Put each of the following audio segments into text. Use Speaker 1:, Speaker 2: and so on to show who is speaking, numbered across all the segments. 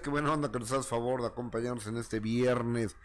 Speaker 1: días, qué buena onda que nos hagas favor de acompañarnos en este viernes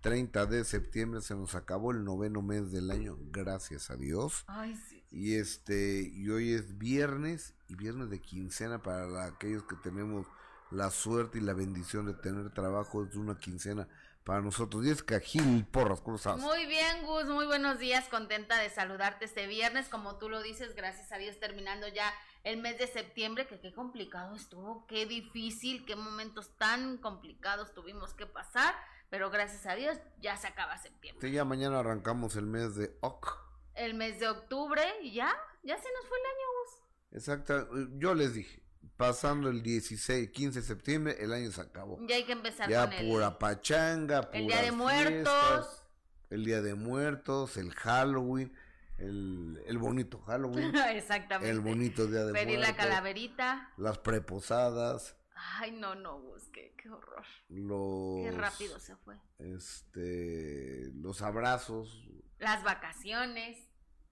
Speaker 1: 30 de septiembre. Se nos acabó el noveno mes del año, gracias a Dios.
Speaker 2: Ay, sí.
Speaker 1: Y este, y hoy es viernes y viernes de quincena para aquellos que tenemos la suerte y la bendición de tener trabajo es una quincena para nosotros. Y es Gil Porras, ¿cómo estás?
Speaker 2: Muy bien, Gus, muy buenos días, contenta de saludarte este viernes, como tú lo dices, gracias a Dios terminando ya el mes de septiembre, que qué complicado estuvo, qué difícil, qué momentos tan complicados tuvimos que pasar, pero gracias a Dios ya se acaba septiembre.
Speaker 1: Sí, ya mañana arrancamos el mes de Oc.
Speaker 2: El mes de octubre y ya, ya se nos fue el año, Gus.
Speaker 1: Exacto, yo les dije, pasando el 16, 15 de septiembre, el año se acabó.
Speaker 2: Ya hay que empezar
Speaker 1: Ya
Speaker 2: con el,
Speaker 1: pura pachanga,
Speaker 2: el Día de Muertos.
Speaker 1: el Día de Muertos, el Halloween, el, el bonito Halloween,
Speaker 2: Exactamente.
Speaker 1: el bonito Día de
Speaker 2: Pedir la calaverita.
Speaker 1: las preposadas,
Speaker 2: Ay, no, no, Gus, qué, qué horror.
Speaker 1: los
Speaker 2: Qué rápido se fue.
Speaker 1: este los abrazos.
Speaker 2: Las vacaciones,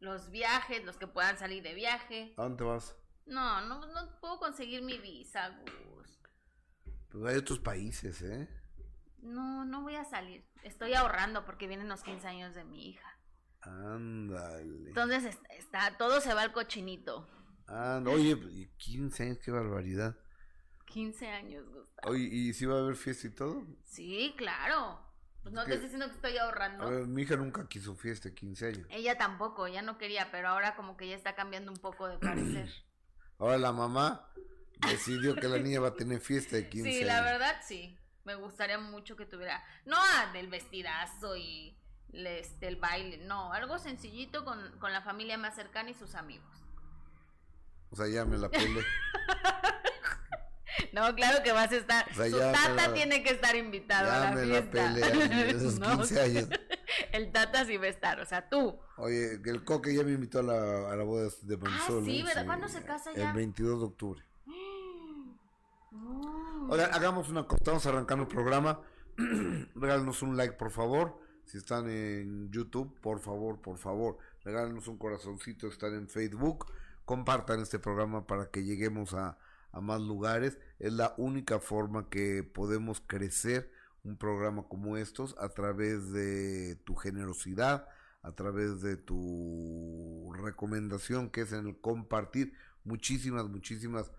Speaker 2: los viajes, los que puedan salir de viaje.
Speaker 1: ¿A dónde vas?
Speaker 2: No, no, no puedo conseguir mi visa, Gus.
Speaker 1: Pues hay otros países, ¿eh?
Speaker 2: No, no voy a salir. Estoy ahorrando porque vienen los 15 años de mi hija.
Speaker 1: Ándale.
Speaker 2: Entonces es- está, todo se va al cochinito.
Speaker 1: Anda, oye, 15 años, qué barbaridad.
Speaker 2: 15 años, Gustavo.
Speaker 1: Oye, ¿y si va a haber fiesta y todo?
Speaker 2: Sí, claro. Pues no
Speaker 1: Es
Speaker 2: te estoy diciendo que estoy ahorrando.
Speaker 1: A ver, mi hija nunca quiso fiesta de 15 años.
Speaker 2: Ella tampoco, ella no quería, pero ahora como que ya está cambiando un poco de parecer.
Speaker 1: Ahora la mamá decidió que la niña va a tener fiesta de 15
Speaker 2: Sí, la
Speaker 1: años.
Speaker 2: verdad sí. Me gustaría mucho que tuviera, no ah, del vestidazo y este, el baile, no, algo sencillito con, con la familia más cercana y sus amigos.
Speaker 1: O sea, ya me la peleé.
Speaker 2: No, claro que vas a estar,
Speaker 1: O sea,
Speaker 2: su tata
Speaker 1: la-
Speaker 2: tiene que estar invitado a
Speaker 1: ya
Speaker 2: la
Speaker 1: me
Speaker 2: fiesta.
Speaker 1: esos
Speaker 2: No,
Speaker 1: 15 años.
Speaker 2: El tata sí va a estar, o sea, tú.
Speaker 1: Oye, el coque ya me invitó a la, a la boda de Marisol.
Speaker 2: Ah, sí. ¿verdad? ¿Cuándo se casa ya?
Speaker 1: El 22 de octubre.
Speaker 2: No.
Speaker 1: Oigan, hagamos una cosa, estamos arrancando el programa. Regálenos un like, por favor. Si están en YouTube, por favor, por favor, regálenos un corazoncito. Están en Facebook. Compartan este programa para que lleguemos a, a más lugares. Es la única forma que podemos crecer un programa como estos a través de tu generosidad, a través de tu recomendación que es en el compartir. Muchísimas, muchísimas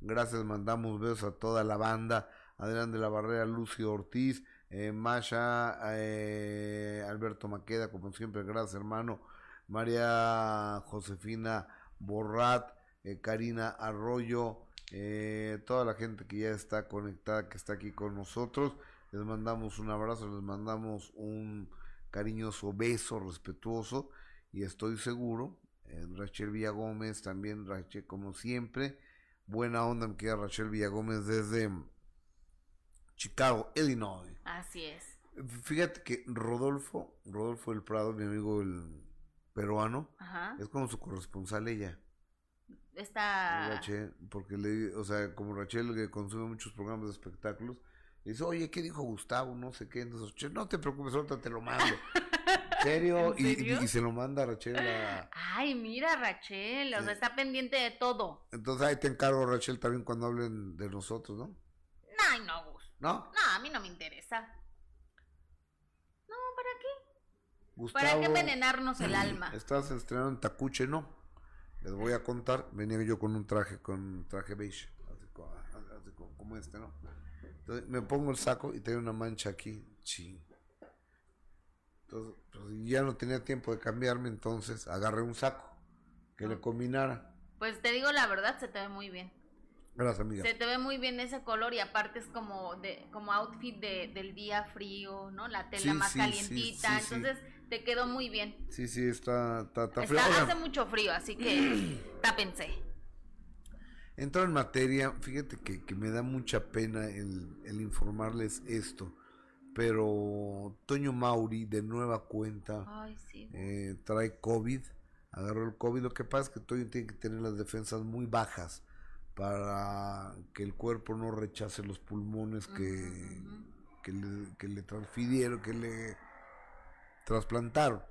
Speaker 1: Gracias, mandamos besos a toda la banda. Adrián de la Barrera, Lucio Ortiz, eh, Masha, eh, Alberto Maqueda, como siempre, gracias hermano. María Josefina Borrat, eh, Karina Arroyo, eh, toda la gente que ya está conectada, que está aquí con nosotros. Les mandamos un abrazo, les mandamos un cariñoso beso respetuoso y estoy seguro, eh, Rachel Villagómez también, Rachel como siempre, buena onda me queda Rachel Villagómez desde Chicago, Illinois.
Speaker 2: Así es.
Speaker 1: Fíjate que Rodolfo, Rodolfo del Prado, mi amigo el peruano,
Speaker 2: Ajá.
Speaker 1: es como su corresponsal ella.
Speaker 2: Está...
Speaker 1: Rachel, porque le, o sea, como Rachel que consume muchos programas de espectáculos, le dice, oye, ¿qué dijo Gustavo? No sé qué. Entonces, "Che, no te preocupes, ahorita te lo mando. ¿En serio?
Speaker 2: ¿En
Speaker 1: Y-
Speaker 2: serio?
Speaker 1: Y, y se lo manda a Rachel a...
Speaker 2: Ay, mira, Rachel, o sea, está pendiente de todo.
Speaker 1: Entonces ahí te encargo, Rachel, también cuando hablen de nosotros, ¿no?
Speaker 2: Ay, no.
Speaker 1: ¿No?
Speaker 2: No, a mí no me interesa. No, ¿para qué?
Speaker 1: Gustavo,
Speaker 2: ¿Para qué envenenarnos el alma?
Speaker 1: Estás estrenando en Tacuche, ¿no? Les voy a contar, venía yo con un traje, con un traje beige, así co- así co- como este, ¿no? Entonces me pongo el saco y tengo una mancha aquí, ching. Entonces, pues, ya no tenía tiempo de cambiarme, entonces agarré un saco que le combinara.
Speaker 2: Pues te digo la verdad, se te ve muy bien.
Speaker 1: Gracias, amiga.
Speaker 2: Se te ve muy bien ese color y aparte es como de como outfit de, del día frío, ¿no? La tela
Speaker 1: Sí,
Speaker 2: más
Speaker 1: sí,
Speaker 2: calientita,
Speaker 1: sí,
Speaker 2: entonces te quedó muy bien.
Speaker 1: Sí, sí, está, está, está frío.
Speaker 2: Está- hace mucho frío, así que tápense.
Speaker 1: Entro en materia, fíjate que, que me da mucha pena el, el informarles esto, pero Toño Mauri de nueva cuenta
Speaker 2: Ay, sí.
Speaker 1: eh, trae COVID, agarró el COVID, lo que pasa es que Toño tiene que tener las defensas muy bajas para que el cuerpo no rechace los pulmones que, que, le, que le transfirieron, que le trasplantaron.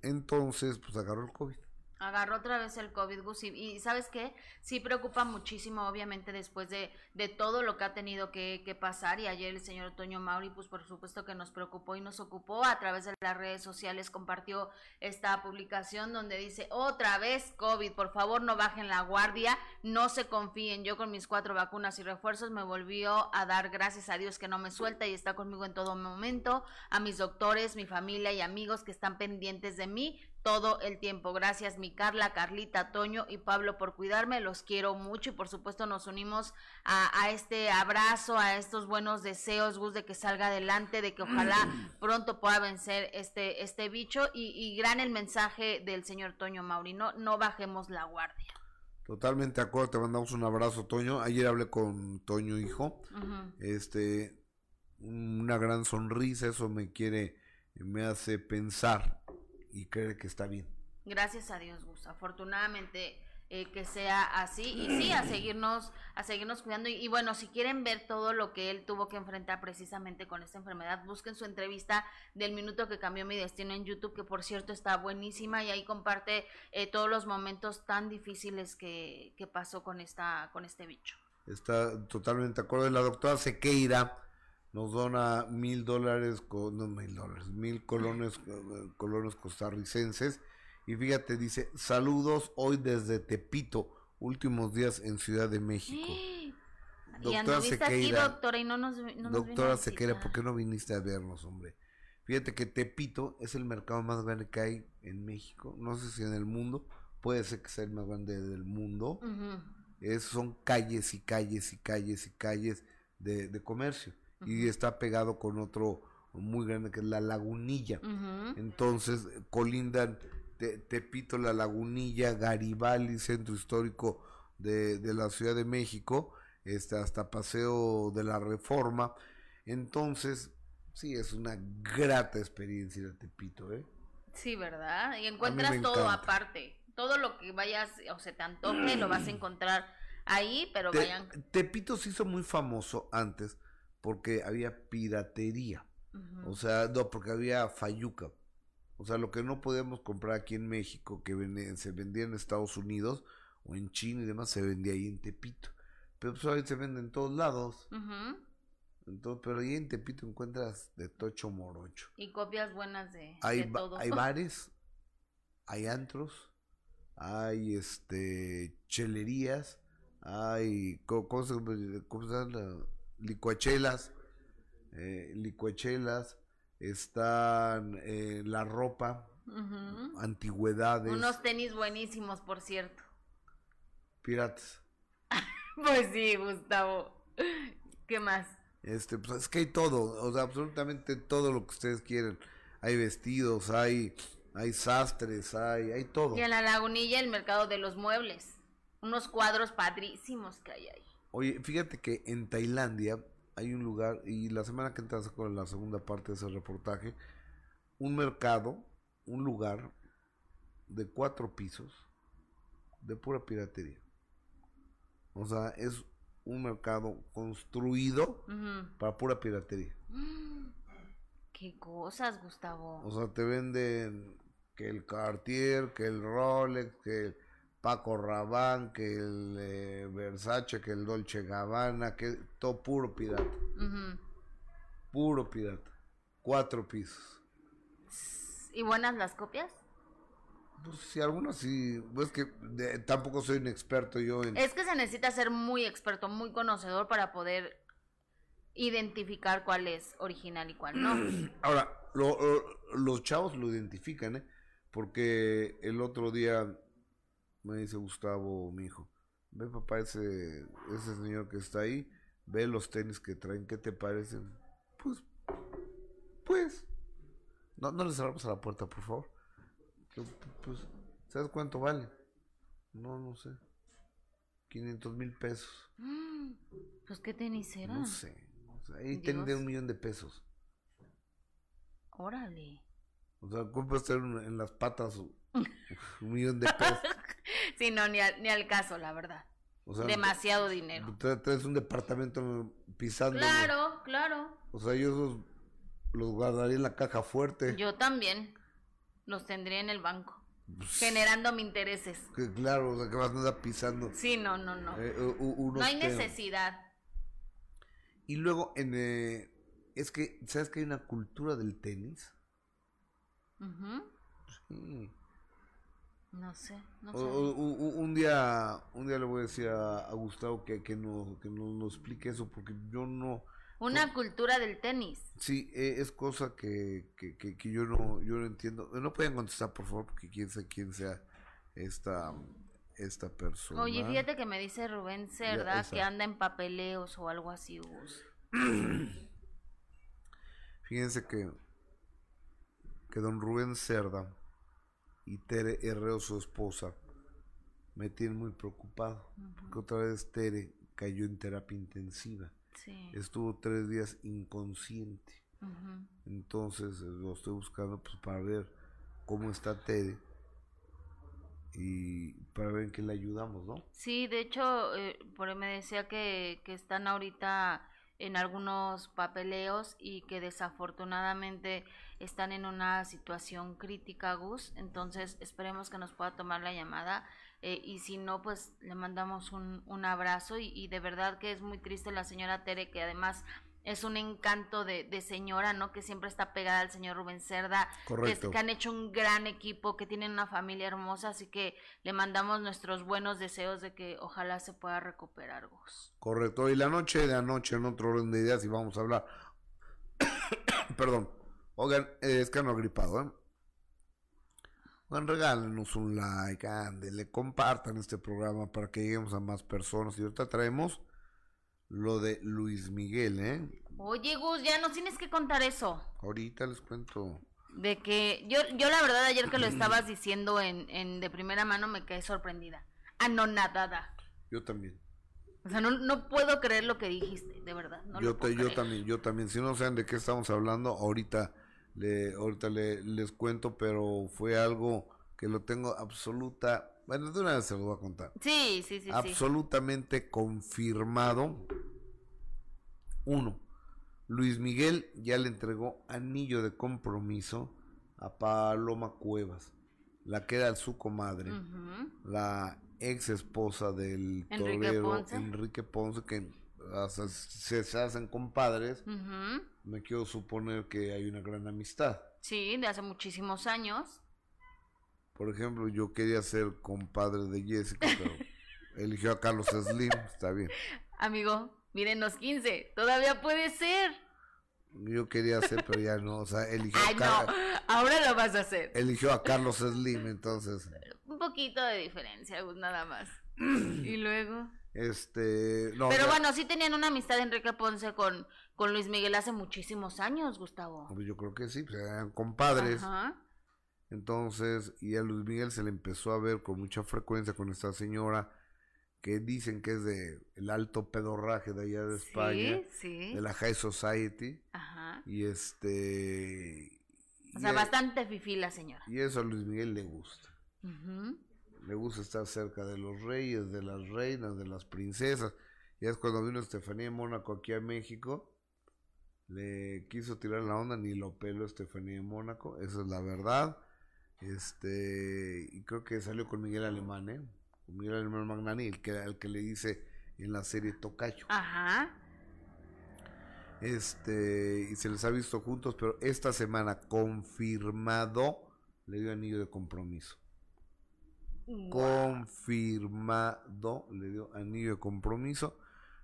Speaker 1: Entonces, pues agarró el COVID.
Speaker 2: Agarró otra vez el COVID, Gus. Y, ¿sabes qué? Sí preocupa muchísimo, obviamente, después de, de todo lo que ha tenido que, que, pasar. Y ayer el señor Toño Mauri, pues por supuesto que nos preocupó y nos ocupó. A través de las redes sociales compartió esta publicación donde dice, otra vez COVID, por favor no bajen la guardia, no se confíen. Yo con mis cuatro vacunas y refuerzos me volvió a dar gracias a Dios que no me suelta y está conmigo en todo momento. A mis doctores, mi familia y amigos que están pendientes de mí todo el tiempo. Gracias mi Carla, Carlita, Toño y Pablo por cuidarme. Los quiero mucho y por supuesto nos unimos a, este abrazo, a estos buenos deseos, Gus, de que salga adelante, de que ojalá pronto pueda vencer este, este bicho. Y, gran el mensaje del señor Toño Mauri, no, no bajemos la guardia.
Speaker 1: Totalmente de acuerdo, te mandamos un abrazo, Toño. Ayer hablé con Toño, hijo. Este, una gran sonrisa, eso me quiere, me hace pensar y cree que está bien.
Speaker 2: Gracias a Dios, Gus. Afortunadamente eh, que sea así y sí a seguirnos a seguirnos cuidando y, bueno si quieren ver todo lo que él tuvo que enfrentar precisamente con esta enfermedad busquen su entrevista del minuto que cambió mi destino en YouTube que por cierto está buenísima y ahí comparte eh, todos los momentos tan difíciles que, que pasó con esta con este bicho
Speaker 1: está totalmente de acuerdo la doctora Sequeira nos dona mil dólares, no mil dólares, mil colones, colones costarricenses. Y fíjate, dice, saludos hoy desde Tepito, últimos días en Ciudad de México.
Speaker 2: doctora Sequeira, doctora, y no nos,
Speaker 1: doctora Sequeira, ¿por qué no viniste a vernos, hombre? Fíjate que Tepito es el mercado más grande que hay en México, no sé si en el mundo, puede ser que sea el más grande del mundo. es, son calles y calles y calles y calles de, de comercio y está pegado con otro muy grande que es la lagunilla. Entonces colindan Tepito, la lagunilla, Garibaldi, centro histórico de, de la Ciudad de México, este, hasta Paseo de la Reforma. Entonces, sí, es una grata experiencia ir Tepito, ¿eh?
Speaker 2: Sí, ¿verdad? Y encuentras todo aparte. Todo lo que vayas o se te antoje, lo vas a encontrar ahí, pero vayan.
Speaker 1: Tepito se hizo muy famoso antes porque había piratería. O sea, no, porque había fayuca. O sea, lo que no podíamos comprar aquí en México, que se vendía en Estados Unidos o en China y demás, se vendía ahí en Tepito. Pero pues ahí se vende en todos lados. Entonces, pero ahí en Tepito encuentras de tocho morocho.
Speaker 2: Y copias buenas de,
Speaker 1: hay,
Speaker 2: todo.
Speaker 1: Hay bares, hay antros, hay este chelerías, hay ¿cómo, se, cómo se llama? Licuachelas, eh, licuachelas, están eh, la ropa, antigüedades.
Speaker 2: Unos tenis buenísimos, por cierto.
Speaker 1: Piratas.
Speaker 2: pues sí, Gustavo. ¿Qué más?
Speaker 1: Este, pues es que hay todo, o sea, absolutamente todo lo que ustedes quieren. Hay vestidos, hay, hay sastres, hay, hay todo.
Speaker 2: Y en la lagunilla el mercado de los muebles. Unos cuadros padrísimos que hay ahí.
Speaker 1: Oye, fíjate que en Tailandia hay un lugar, y la semana que entra con la segunda parte de ese reportaje, un mercado, un lugar de cuatro pisos de pura piratería. O sea, es un mercado construido para pura piratería.
Speaker 2: Qué cosas, Gustavo.
Speaker 1: O sea, te venden que el Cartier, que el Rolex, que Paco Rabanne, que el eh, Versace, que el Dolce Gabbana, que todo puro pirata. Puro pirata. Cuatro pisos.
Speaker 2: ¿Y buenas las copias?
Speaker 1: Pues sí, algunas sí. Pues que tampoco soy un experto yo en...
Speaker 2: Es que se necesita ser muy experto, muy conocedor para poder identificar cuál es original y cuál no.
Speaker 1: Ahora, los chavos lo identifican, ¿eh? Porque el otro día me dice Gustavo, mi hijo, ve papá ese, ese señor que está ahí, ve los tenis que traen, ¿qué te parecen? Pues, pues, no, no le cerramos a la puerta, por favor. Pues, ¿sabes cuánto vale? No, no sé. 500 mil pesos.
Speaker 2: Pues, ¿qué tenis eran?
Speaker 1: No sé. ahí tienen de un millón de pesos.
Speaker 2: Órale.
Speaker 1: O sea, ¿cómo estar en las patas un millón de pesos?
Speaker 2: sí, no, ni, ni al caso, la verdad. Demasiado dinero.
Speaker 1: Traes un departamento pisando.
Speaker 2: Claro, claro.
Speaker 1: O sea, yo los, los guardaría en la caja fuerte.
Speaker 2: Yo también. Los tendría en el banco. generando mi intereses.
Speaker 1: Que claro, o sea, que vas a andar pisando.
Speaker 2: Sí, no, no, no.
Speaker 1: eh,
Speaker 2: no hay
Speaker 1: temas.
Speaker 2: necesidad.
Speaker 1: Y luego, en, eh, es que, ¿sabes que hay una cultura del tenis?
Speaker 2: Ujú.
Speaker 1: Sí.
Speaker 2: No sé, no
Speaker 1: O- un día, un día le voy a decir a, a Gustavo que, que, no, que nos, nos explique eso, porque yo no,
Speaker 2: Una cultura del tenis.
Speaker 1: sí, eh, es cosa que, que, que, que yo no, yo no entiendo. No pueden contestar, por favor, porque quién sé quién sea esta, esta persona.
Speaker 2: Oye, fíjate que me dice Rubén Cerda que anda en papeleos o algo así, Gus.
Speaker 1: Fíjense que, que don Rubén Cerda y Tere Herrero, su esposa, me tienen muy preocupado. Porque otra vez Tere cayó en terapia intensiva.
Speaker 2: Sí.
Speaker 1: Estuvo tres días inconsciente. Entonces eh, lo estoy buscando pues, para ver cómo está Tere y para ver en qué le ayudamos, ¿no?
Speaker 2: Sí, de hecho, eh, por ahí me decía que, que están ahorita en algunos papeleos y que desafortunadamente están en una situación crítica, Gus. Entonces, esperemos que nos pueda tomar la llamada. eh, y si no, pues le mandamos un, un abrazo. Y, y de verdad que es muy triste la señora Tere, que además es un encanto de, de señora, ¿no? Que siempre está pegada al señor Rubén Cerda. que,
Speaker 1: Correcto.
Speaker 2: que han hecho un gran equipo, que tienen una familia hermosa, así que le mandamos nuestros buenos deseos de que ojalá se pueda recuperar, Gus.
Speaker 1: Correcto. Y la noche de anoche, en otro orden de ideas, y vamos a hablar. Perdón. Oigan, es que ando gripado, ¿eh? Oigan, regálenos un like, ándele, compartan este programa para que lleguemos a más personas. Y ahorita traemos lo de Luis Miguel, ¿eh?
Speaker 2: Oye, Gus, ya nos tienes que contar eso.
Speaker 1: Ahorita les cuento.
Speaker 2: De que yo, yo la verdad ayer que lo estabas diciendo en, en de primera mano me quedé sorprendida. Anonadada.
Speaker 1: Yo también.
Speaker 2: O sea, no, no puedo creer lo que dijiste, de verdad. No
Speaker 1: yo,
Speaker 2: lo puedo
Speaker 1: te- yo también, yo también. Si no saben de qué estamos hablando, ahorita le, ahorita le, les cuento, pero fue algo que lo tengo absoluta, bueno, de una vez se lo voy a contar.
Speaker 2: Sí, sí, sí, sí.
Speaker 1: absolutamente confirmado. Uno, Luis Miguel ya le entregó anillo de compromiso a Paloma Cuevas, la que era su comadre, la ex esposa del
Speaker 2: Enrique
Speaker 1: torero
Speaker 2: Ponce.
Speaker 1: Enrique Ponce, que hasta se, se hacen compadres. Me quiero suponer que hay una gran amistad.
Speaker 2: Sí, de hace muchísimos años.
Speaker 1: Por ejemplo, yo quería ser compadre de Jessica, pero eligió a Carlos Slim, está bien.
Speaker 2: Amigo, mírenos 15, todavía puede ser.
Speaker 1: Yo quería ser, pero ya no, o sea, eligió,
Speaker 2: Ay,
Speaker 1: a,
Speaker 2: no,
Speaker 1: Car-
Speaker 2: ahora lo vas a hacer.
Speaker 1: eligió a Carlos Slim, entonces,
Speaker 2: Un poquito de diferencia, Gus, nada más. Y luego.
Speaker 1: Este, no,
Speaker 2: Pero
Speaker 1: ya-
Speaker 2: bueno, sí tenían una amistad Enrique Ponce con, con Luis Miguel hace muchísimos años, Gustavo.
Speaker 1: pues yo creo que sí, pues eran compadres,
Speaker 2: Ajá.
Speaker 1: entonces, y a Luis Miguel se le empezó a ver con mucha frecuencia con esta señora que dicen que es de el alto pedorraje de allá de España,
Speaker 2: Sí, sí.
Speaker 1: de la High Society,
Speaker 2: Ajá.
Speaker 1: y este...
Speaker 2: O sea,
Speaker 1: a-
Speaker 2: bastante fifí la señora.
Speaker 1: Y eso a Luis Miguel le gusta.
Speaker 2: Ujú.
Speaker 1: Le gusta estar cerca de los reyes, de las reinas, de las princesas. Y es cuando vino Estefanía de Mónaco aquí a México, le quiso tirar la onda, ni lo peló Estefanía de Mónaco, esa es la verdad. Este, y creo que salió con Miguel Alemán, ¿eh? Con Miguel Alemán Magnani, el que, el que le dice en la serie Tocayo.
Speaker 2: Ajá.
Speaker 1: Este, y se les ha visto juntos, pero esta semana confirmado le dio anillo de compromiso. Confirmado, le dio anillo de compromiso.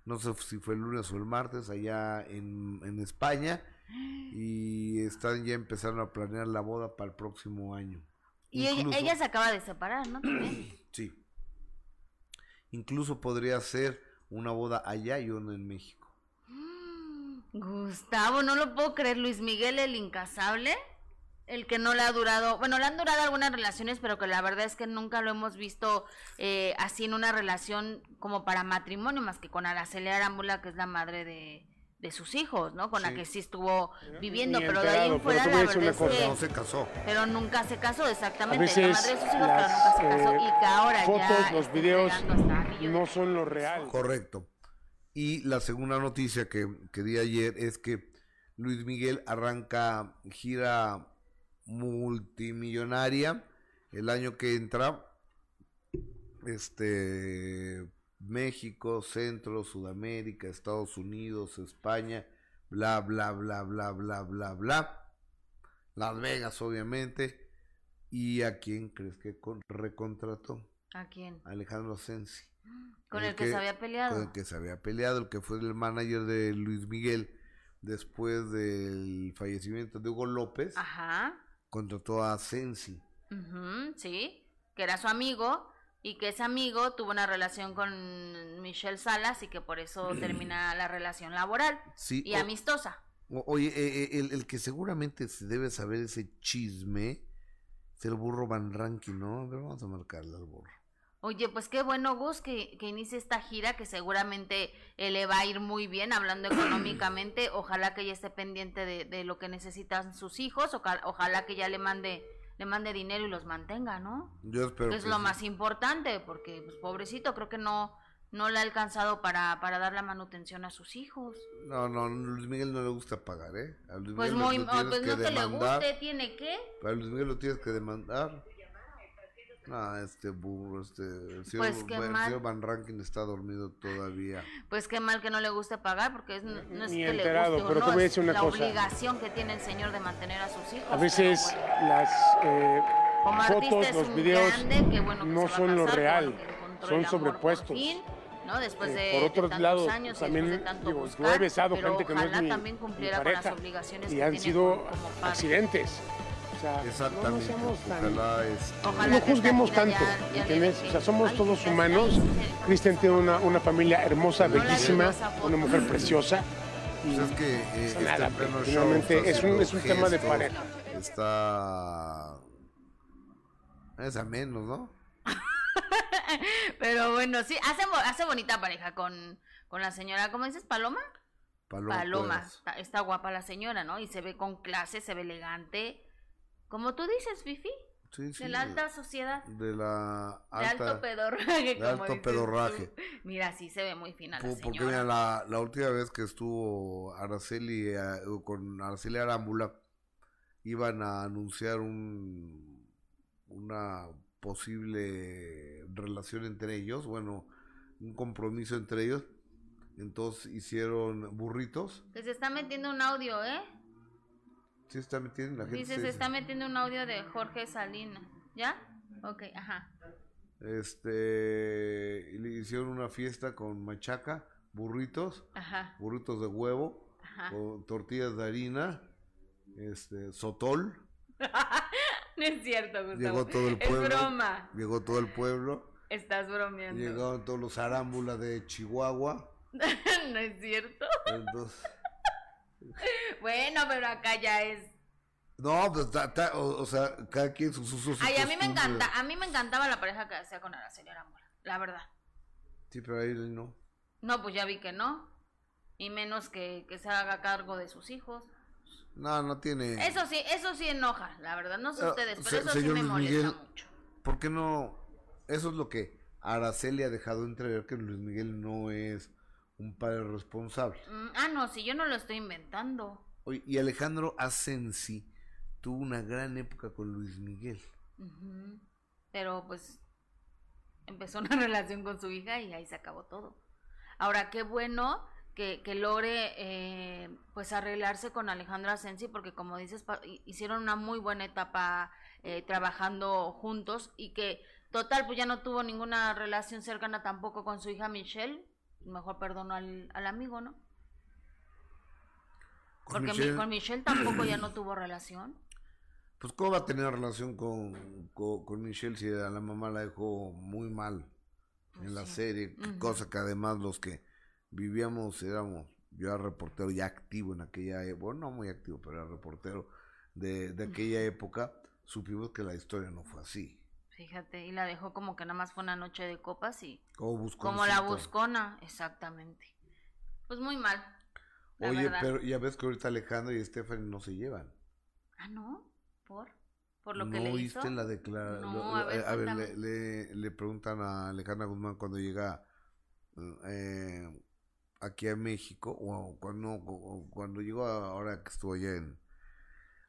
Speaker 1: No sé si fue el lunes o el martes allá en, en España. Y están ya empezaron a planear la boda para el próximo año.
Speaker 2: Y ella, se acaba de separar, ¿no? También.
Speaker 1: Sí. Incluso podría ser una boda allá y una en México.
Speaker 2: Gustavo, no lo puedo creer. Luis Miguel, el incasable. El que no le ha durado, bueno, le han durado algunas relaciones, pero que la verdad es que nunca lo hemos visto eh, así en una relación como para matrimonio, más que con Araceli Arámbula, que es la madre de, de sus hijos, ¿no? Con la que sí estuvo viviendo, pero de ahí en fuera la verdad es
Speaker 3: cosa.
Speaker 2: que...
Speaker 1: No se casó.
Speaker 2: Pero nunca se casó, exactamente. La madre de sus hijos,
Speaker 3: las,
Speaker 2: pero nunca se casó.
Speaker 3: eh,
Speaker 2: y que ahora
Speaker 3: fotos,
Speaker 2: ya
Speaker 3: los videos no son lo real.
Speaker 1: Correcto. Y la segunda noticia que, que di ayer es que Luis Miguel arranca gira multimillonaria el año que entra, este, México, Centro, Sudamérica, Estados Unidos, España, bla, bla, bla, bla, bla, bla, bla. Las Vegas, obviamente. ¿Y a quién crees que con, recontrató?
Speaker 2: ¿A quién?
Speaker 1: Alejandro Sensi.
Speaker 2: Con el, que, se había peleado.
Speaker 1: Con el que se había peleado, el que fue el manager de Luis Miguel después del fallecimiento de Hugo López.
Speaker 2: Ajá.
Speaker 1: Contrató a Sensi.
Speaker 2: sí, que era su amigo y que ese amigo tuvo una relación con Michelle Salas y que por eso termina la relación laboral
Speaker 1: sí,
Speaker 2: y amistosa.
Speaker 1: oye, eh, eh, el, el, que seguramente se debe saber ese chisme es el burro Van Ranking, ¿no? A ver, vamos a marcarle al burro.
Speaker 2: Oye, pues qué bueno, Gus, que, que inicie esta gira, que seguramente eh, le va a ir muy bien hablando económicamente. Ojalá que ella esté pendiente de, de lo que necesitan sus hijos, ojalá que ya le mande le mande dinero y los mantenga, ¿no?
Speaker 1: Yo espero.
Speaker 2: Que es lo más importante, porque pues pobrecito, creo que no no le ha alcanzado para, para dar la manutención a sus hijos.
Speaker 1: No, no, Luis Miguel no le gusta pagar, ¿eh? A Luis
Speaker 2: pues
Speaker 1: Miguel
Speaker 2: muy, pues no que le guste, tiene que.
Speaker 1: Para Luis Miguel lo tienes que demandar. Ah, este burro, este, el señor,
Speaker 2: pues qué mal.
Speaker 1: señor Van Rankin está dormido todavía.
Speaker 2: Pues qué mal que no le guste pagar, porque es, no es
Speaker 3: Ni
Speaker 2: que
Speaker 3: enterado,
Speaker 2: le guste
Speaker 3: pero
Speaker 2: o
Speaker 3: te
Speaker 2: no,
Speaker 3: voy a
Speaker 2: es
Speaker 3: decir una
Speaker 2: la
Speaker 3: cosa.
Speaker 2: obligación que tiene el señor de mantener a sus hijos.
Speaker 3: A veces
Speaker 2: bueno.
Speaker 3: las eh, fotos, los videos
Speaker 2: grande, bueno que
Speaker 3: no son lo real, son
Speaker 2: el
Speaker 3: sobrepuestos.
Speaker 2: fin, ¿no? Después
Speaker 3: Eh,
Speaker 2: de,
Speaker 3: por
Speaker 2: de
Speaker 3: otros lados,
Speaker 2: años
Speaker 3: también,
Speaker 2: de tanto
Speaker 3: digo, yo
Speaker 2: buscar,
Speaker 3: he besado gente que no es mi-
Speaker 2: también
Speaker 3: mi
Speaker 2: cumpliera con
Speaker 3: pareja,
Speaker 2: las obligaciones
Speaker 3: y
Speaker 2: que
Speaker 3: han
Speaker 2: tiene
Speaker 3: sido
Speaker 2: como, como padre.
Speaker 3: accidentes. O sea, no- no,
Speaker 1: Exactamente.
Speaker 3: seamos tan-
Speaker 1: Ojalá este,
Speaker 2: Ojalá
Speaker 3: no juzguemos tanto,
Speaker 2: ya-
Speaker 3: ¿entiendes? O sea, somos todos humanos. Cristian tiene una, una familia hermosa,
Speaker 2: No
Speaker 3: bellísima, una mujer preciosa. Y
Speaker 1: pues es que eh,
Speaker 3: pues
Speaker 1: está
Speaker 3: nada,
Speaker 1: en pleno show,
Speaker 3: es un, es un tema de pareja.
Speaker 1: Está. Es a menos, ¿no?
Speaker 2: Pero bueno, sí, hace, hace bonita pareja con, con la señora, ¿cómo dices? ¿Paloma?
Speaker 1: Paloma.
Speaker 2: Paloma. Está, está guapa la señora, ¿no? Y se ve con clase, se ve elegante. Como tú dices, Fifi,
Speaker 1: Sí, sí,
Speaker 2: de la alta sociedad.
Speaker 1: De la
Speaker 2: De alto
Speaker 1: alta.
Speaker 2: pedorraje.
Speaker 1: de alto
Speaker 2: dices
Speaker 1: pedorraje.
Speaker 2: tú. Mira, sí se ve muy fina la
Speaker 1: Por- Porque mira, la, la última vez que estuvo Araceli eh, con Araceli Arámbula, iban a anunciar un una posible relación entre ellos, bueno, un compromiso entre ellos. Entonces hicieron burritos.
Speaker 2: Que se está metiendo un audio, ¿eh?
Speaker 1: Sí, está metiendo la gente.
Speaker 2: Dice,
Speaker 1: se-
Speaker 2: está metiendo un audio de Jorge Salinas. ¿Ya? Ok, ajá.
Speaker 1: Este, y le hicieron una fiesta con machaca, burritos,
Speaker 2: Ajá.
Speaker 1: burritos de huevo,
Speaker 2: Ajá.
Speaker 1: con tortillas de harina, este, sotol.
Speaker 2: No es cierto, Gustavo.
Speaker 1: Llegó todo el
Speaker 2: Es
Speaker 1: pueblo.
Speaker 2: broma.
Speaker 1: Llegó todo el pueblo,
Speaker 2: Estás bromeando.
Speaker 1: llegaron todos los arámbulas de Chihuahua.
Speaker 2: no es cierto.
Speaker 1: Entonces,
Speaker 2: Bueno, pero acá ya es.
Speaker 1: no, pues, ta- ta- o, o sea, cada quien sus usos.
Speaker 2: Ay, a mí me encanta, a mí me encantaba la pareja que hacía con Araceli Arámbula, la verdad.
Speaker 1: Sí, pero ahí no.
Speaker 2: No, pues ya vi que no. Y menos que, que se haga cargo de sus hijos.
Speaker 1: No, no tiene.
Speaker 2: Eso sí, eso sí enoja, la verdad. No sé
Speaker 1: Ah,
Speaker 2: ustedes, pero
Speaker 1: se-
Speaker 2: eso sí
Speaker 1: señor
Speaker 2: me
Speaker 1: Luis
Speaker 2: molesta
Speaker 1: Miguel.
Speaker 2: mucho.
Speaker 1: ¿Por qué no? Eso es lo que Araceli ha dejado entrever que Luis Miguel no es un padre responsable.
Speaker 2: Mm, ah, no, si yo no lo estoy inventando.
Speaker 1: Oye, y Alejandro Asensi tuvo una gran época con Luis Miguel.
Speaker 2: Pero pues empezó una relación con su hija y ahí se acabó todo. Ahora, qué bueno que, que logre eh, pues arreglarse con Alejandro Asensi porque como dices, hicieron una muy buena etapa eh, trabajando juntos y que total pues ya no tuvo ninguna relación cercana tampoco con su hija Michelle. Mejor perdonó al, al amigo, ¿no?
Speaker 1: Con
Speaker 2: Porque mi- con Michelle tampoco ya no tuvo relación.
Speaker 1: Pues, ¿cómo va a tener relación con, con, con Michelle si a la mamá la dejó muy mal
Speaker 2: Pues
Speaker 1: en la
Speaker 2: sí.
Speaker 1: serie?
Speaker 2: Ujú.
Speaker 1: Cosa que además los que vivíamos éramos, yo era reportero ya activo en aquella época, bueno, no muy activo, pero era reportero de, de aquella época, supimos que la historia no fue así.
Speaker 2: Fíjate, y la dejó como que nada más fue una noche de copas y
Speaker 1: Como,
Speaker 2: la buscona, exactamente. Pues muy mal. la
Speaker 1: Oye,
Speaker 2: verdad.
Speaker 1: pero ya ves que ahorita Alejandro y Stephanie no se llevan.
Speaker 2: Ah, ¿no? ¿Por? ¿Por lo
Speaker 1: ¿No
Speaker 2: que le
Speaker 1: oíste
Speaker 2: hizo?
Speaker 1: la declaración?
Speaker 2: No, a ver,
Speaker 1: le,
Speaker 2: cuéntame.
Speaker 1: le, le preguntan a Alejandra Guzmán cuando llega eh, aquí a México, o cuando, o cuando llegó ahora que estuvo allá en,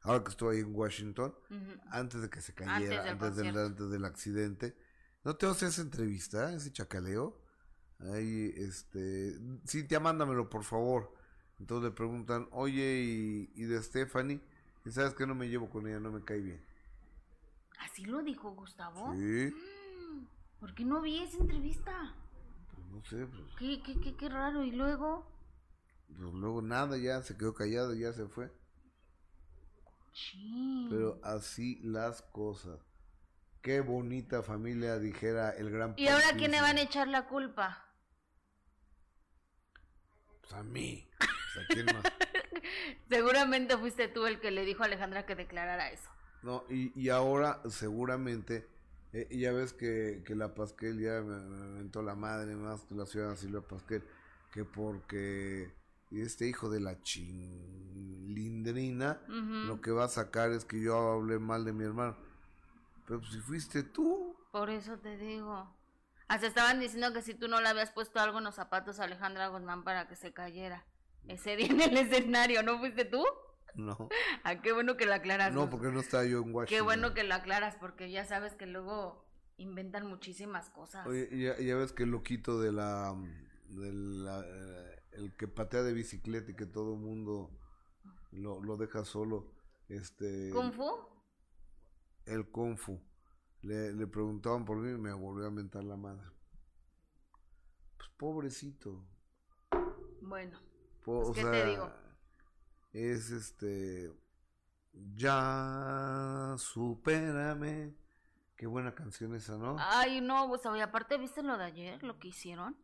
Speaker 1: ahora que estoy ahí en Washington, antes de que se
Speaker 2: Antes
Speaker 1: cayera,
Speaker 2: del
Speaker 1: antes, del, antes del accidente. ¿No te haces esa entrevista, ese chacaleo? Ahí, este, Cintia, mándamelo, por favor. Entonces le preguntan, oye, y, y de Stephanie, y sabes que no me llevo con ella, no me cae bien.
Speaker 2: Así lo dijo Gustavo.
Speaker 1: Sí,
Speaker 2: Mm, ¿Por qué no vi esa entrevista?
Speaker 1: pues no sé, pues,
Speaker 2: Qué, qué, qué, qué raro. Y luego,
Speaker 1: pues luego nada, ya se quedó callado, ya se fue.
Speaker 2: Sí.
Speaker 1: Pero así las cosas. Qué bonita familia, dijera el gran
Speaker 2: ¿Y ahora quién le van a echar la culpa?
Speaker 1: Pues a mí. Pues, ¿a quién más?
Speaker 2: Seguramente fuiste tú el que le dijo a Alejandra que declarara eso.
Speaker 1: No, y, y ahora seguramente, eh, ya ves que, que la Pasquel ya me, me aventó la madre más que la ciudad Silvia Pasquel, que porque este hijo de la chilindrina
Speaker 2: Ujú.
Speaker 1: lo que va a sacar es que yo hablé mal de mi hermano. Pero si fuiste tú,
Speaker 2: Por eso te digo. Hasta estaban diciendo que si tú no le habías puesto algo en los zapatos a Alejandra Guzmán para que se cayera. Ese día en el escenario, ¿no fuiste tú?
Speaker 1: no.
Speaker 2: Ah, qué bueno que lo aclaras.
Speaker 1: No, porque no estaba yo en Washington.
Speaker 2: Qué bueno que lo aclaras, porque ya sabes que luego inventan muchísimas cosas.
Speaker 1: Oye, y ya, y ya ves que el loquito de la, de la, el que patea de bicicleta y que todo el mundo lo, lo deja solo, este,
Speaker 2: ¿Kung Fu?
Speaker 1: el Kung Fu. Le, le preguntaban por mí y me volvió a mentar la madre. Pues pobrecito.
Speaker 2: Bueno,
Speaker 1: po-
Speaker 2: Pues,
Speaker 1: o
Speaker 2: ¿qué
Speaker 1: sea,
Speaker 2: te digo?
Speaker 1: es este, ya supérame. Qué buena canción esa, ¿no?
Speaker 2: Ay, no, y aparte, ¿viste lo de ayer, lo que hicieron?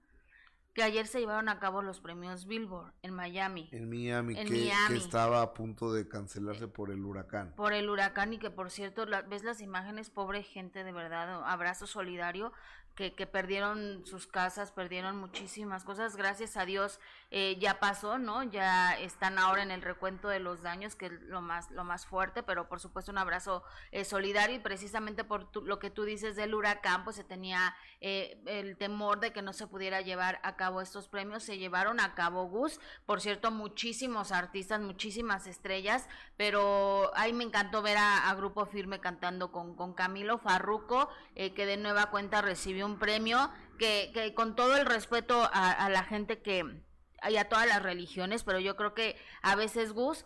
Speaker 2: Que ayer se llevaron a cabo los premios Billboard en Miami.
Speaker 1: En Miami,
Speaker 2: En
Speaker 1: que,
Speaker 2: Miami.
Speaker 1: que estaba a punto de cancelarse por el huracán.
Speaker 2: por el huracán y que por cierto la- ves las imágenes pobre gente de verdad abrazo solidario que, que perdieron sus casas perdieron muchísimas cosas gracias a Dios eh, ya pasó no ya están ahora en el recuento de los daños que es lo más lo más fuerte pero por supuesto un abrazo eh, solidario y precisamente por tu- lo que tú dices del huracán pues se tenía eh, el temor de que no se pudiera llevar a cabo estos premios. Se llevaron a cabo Gus por cierto muchísimos artistas muchísimas estrellas pero ahí me encantó ver a, Grupo Firme cantando con, con Camilo Farruco, eh, que de nueva cuenta recibió un premio, que, que con todo el respeto a, a la gente que, y a todas las religiones, pero yo creo que a veces Gus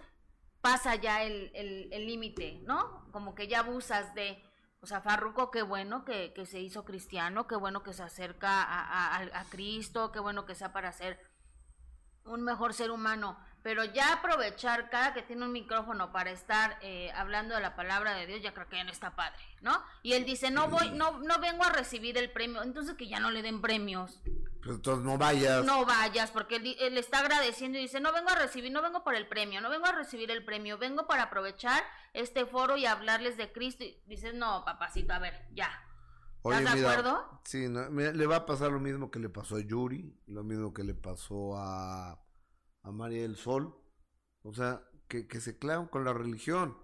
Speaker 2: pasa ya el el- el límite, ¿no? Como que ya abusas de... O sea, Farruco, qué bueno que, que se hizo cristiano, qué bueno que se acerca a, a- a- a Cristo, qué bueno que sea para ser un mejor ser humano, pero ya aprovechar cada que tiene un micrófono para estar eh, hablando de la palabra de Dios, ya creo que ya no está padre, ¿no? Y él dice, no voy, no, no vengo a recibir el premio, entonces que ya no le den premios,
Speaker 1: Pues entonces no vayas.
Speaker 2: no vayas, porque él, él está agradeciendo y dice, no vengo a recibir, no vengo por el premio, no vengo a recibir el premio, vengo para aprovechar este foro y hablarles de Cristo. Y dices, no, papacito, a ver, ya. ¿Estás de acuerdo?
Speaker 1: Sí, no, mira, le va a pasar lo mismo que le pasó a Yuri, lo mismo que le pasó a, a María del Sol. O sea, que, que se clavan con la religión.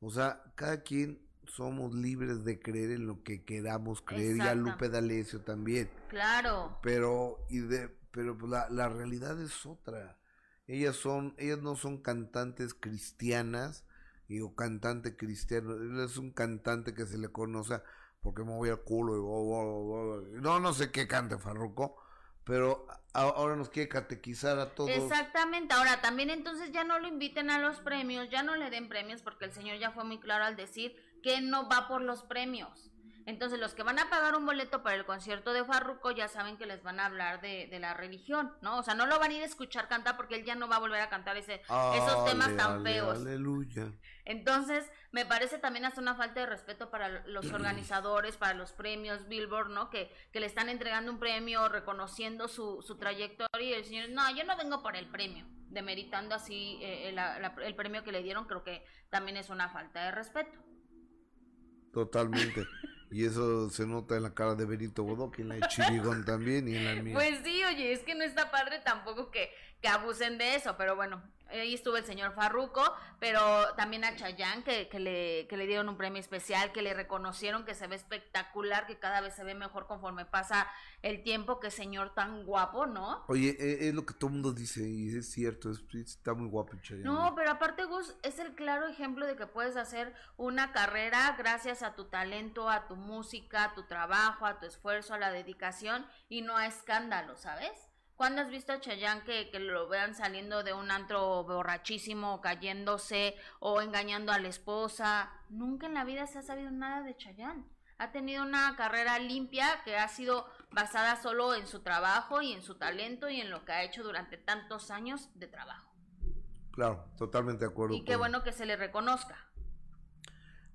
Speaker 1: O sea, cada quien somos libres de creer en lo que queramos creer y a. Lupe D'Alessio también.
Speaker 2: Claro.
Speaker 1: Pero, y de, pero pues la, la realidad es otra. Ellas son, ellas no son cantantes cristianas y o cantante cristiano. Él es un cantante que se le conoce porque me voy al culo y bo- no, no sé qué cante Farruco, pero ahora nos quiere catequizar a todos.
Speaker 2: Exactamente, ahora también entonces ya no lo inviten a los premios, ya no le den premios porque el señor ya fue muy claro al decir que no va por los premios. Entonces los que van a pagar un boleto para el concierto de Farruco ya saben que les van a hablar de, de la religión, ¿no? O sea, no lo van a ir a escuchar cantar porque él ya no va a volver a cantar ese, esos temas tan
Speaker 1: ale,
Speaker 2: feos.
Speaker 1: Aleluya.
Speaker 2: Entonces, me parece también hasta una falta de respeto para los organizadores, para los premios Billboard, ¿no? Que, que le están entregando un premio, reconociendo su, su trayectoria y el señor, no, yo no vengo por el premio, demeritando así eh, la- la- el premio que le dieron, creo que también es una falta de respeto.
Speaker 1: Totalmente. y eso se nota en la cara de Benito Bodoque, en la de Chirigón también y en la mía.
Speaker 2: Pues sí, oye, es que no está padre tampoco que, que abusen de eso, pero bueno, ahí estuvo el señor Farruco, pero también a Chayán, que, que, le, que le dieron un premio especial, que le reconocieron que se ve espectacular, que cada vez se ve mejor conforme pasa el tiempo, que señor tan guapo, ¿no?
Speaker 1: Oye, e, es, lo que todo el mundo dice y es cierto, está muy guapo Chayán.
Speaker 2: No, pero aparte Gus, es el claro ejemplo de que puedes hacer una carrera gracias a tu talento, a tu música, a tu trabajo, a tu esfuerzo, a la dedicación y no a escándalo, ¿sabes? ¿Cuándo has visto a Chayanne que, que, lo vean saliendo de un antro borrachísimo, cayéndose o engañando a la esposa? Nunca en la vida se ha sabido nada de Chayanne. Ha tenido una carrera limpia que ha sido basada solo en su trabajo y en su talento y en lo que ha hecho durante tantos años de trabajo.
Speaker 1: Claro, totalmente de acuerdo.
Speaker 2: Y qué bueno que se le reconozca.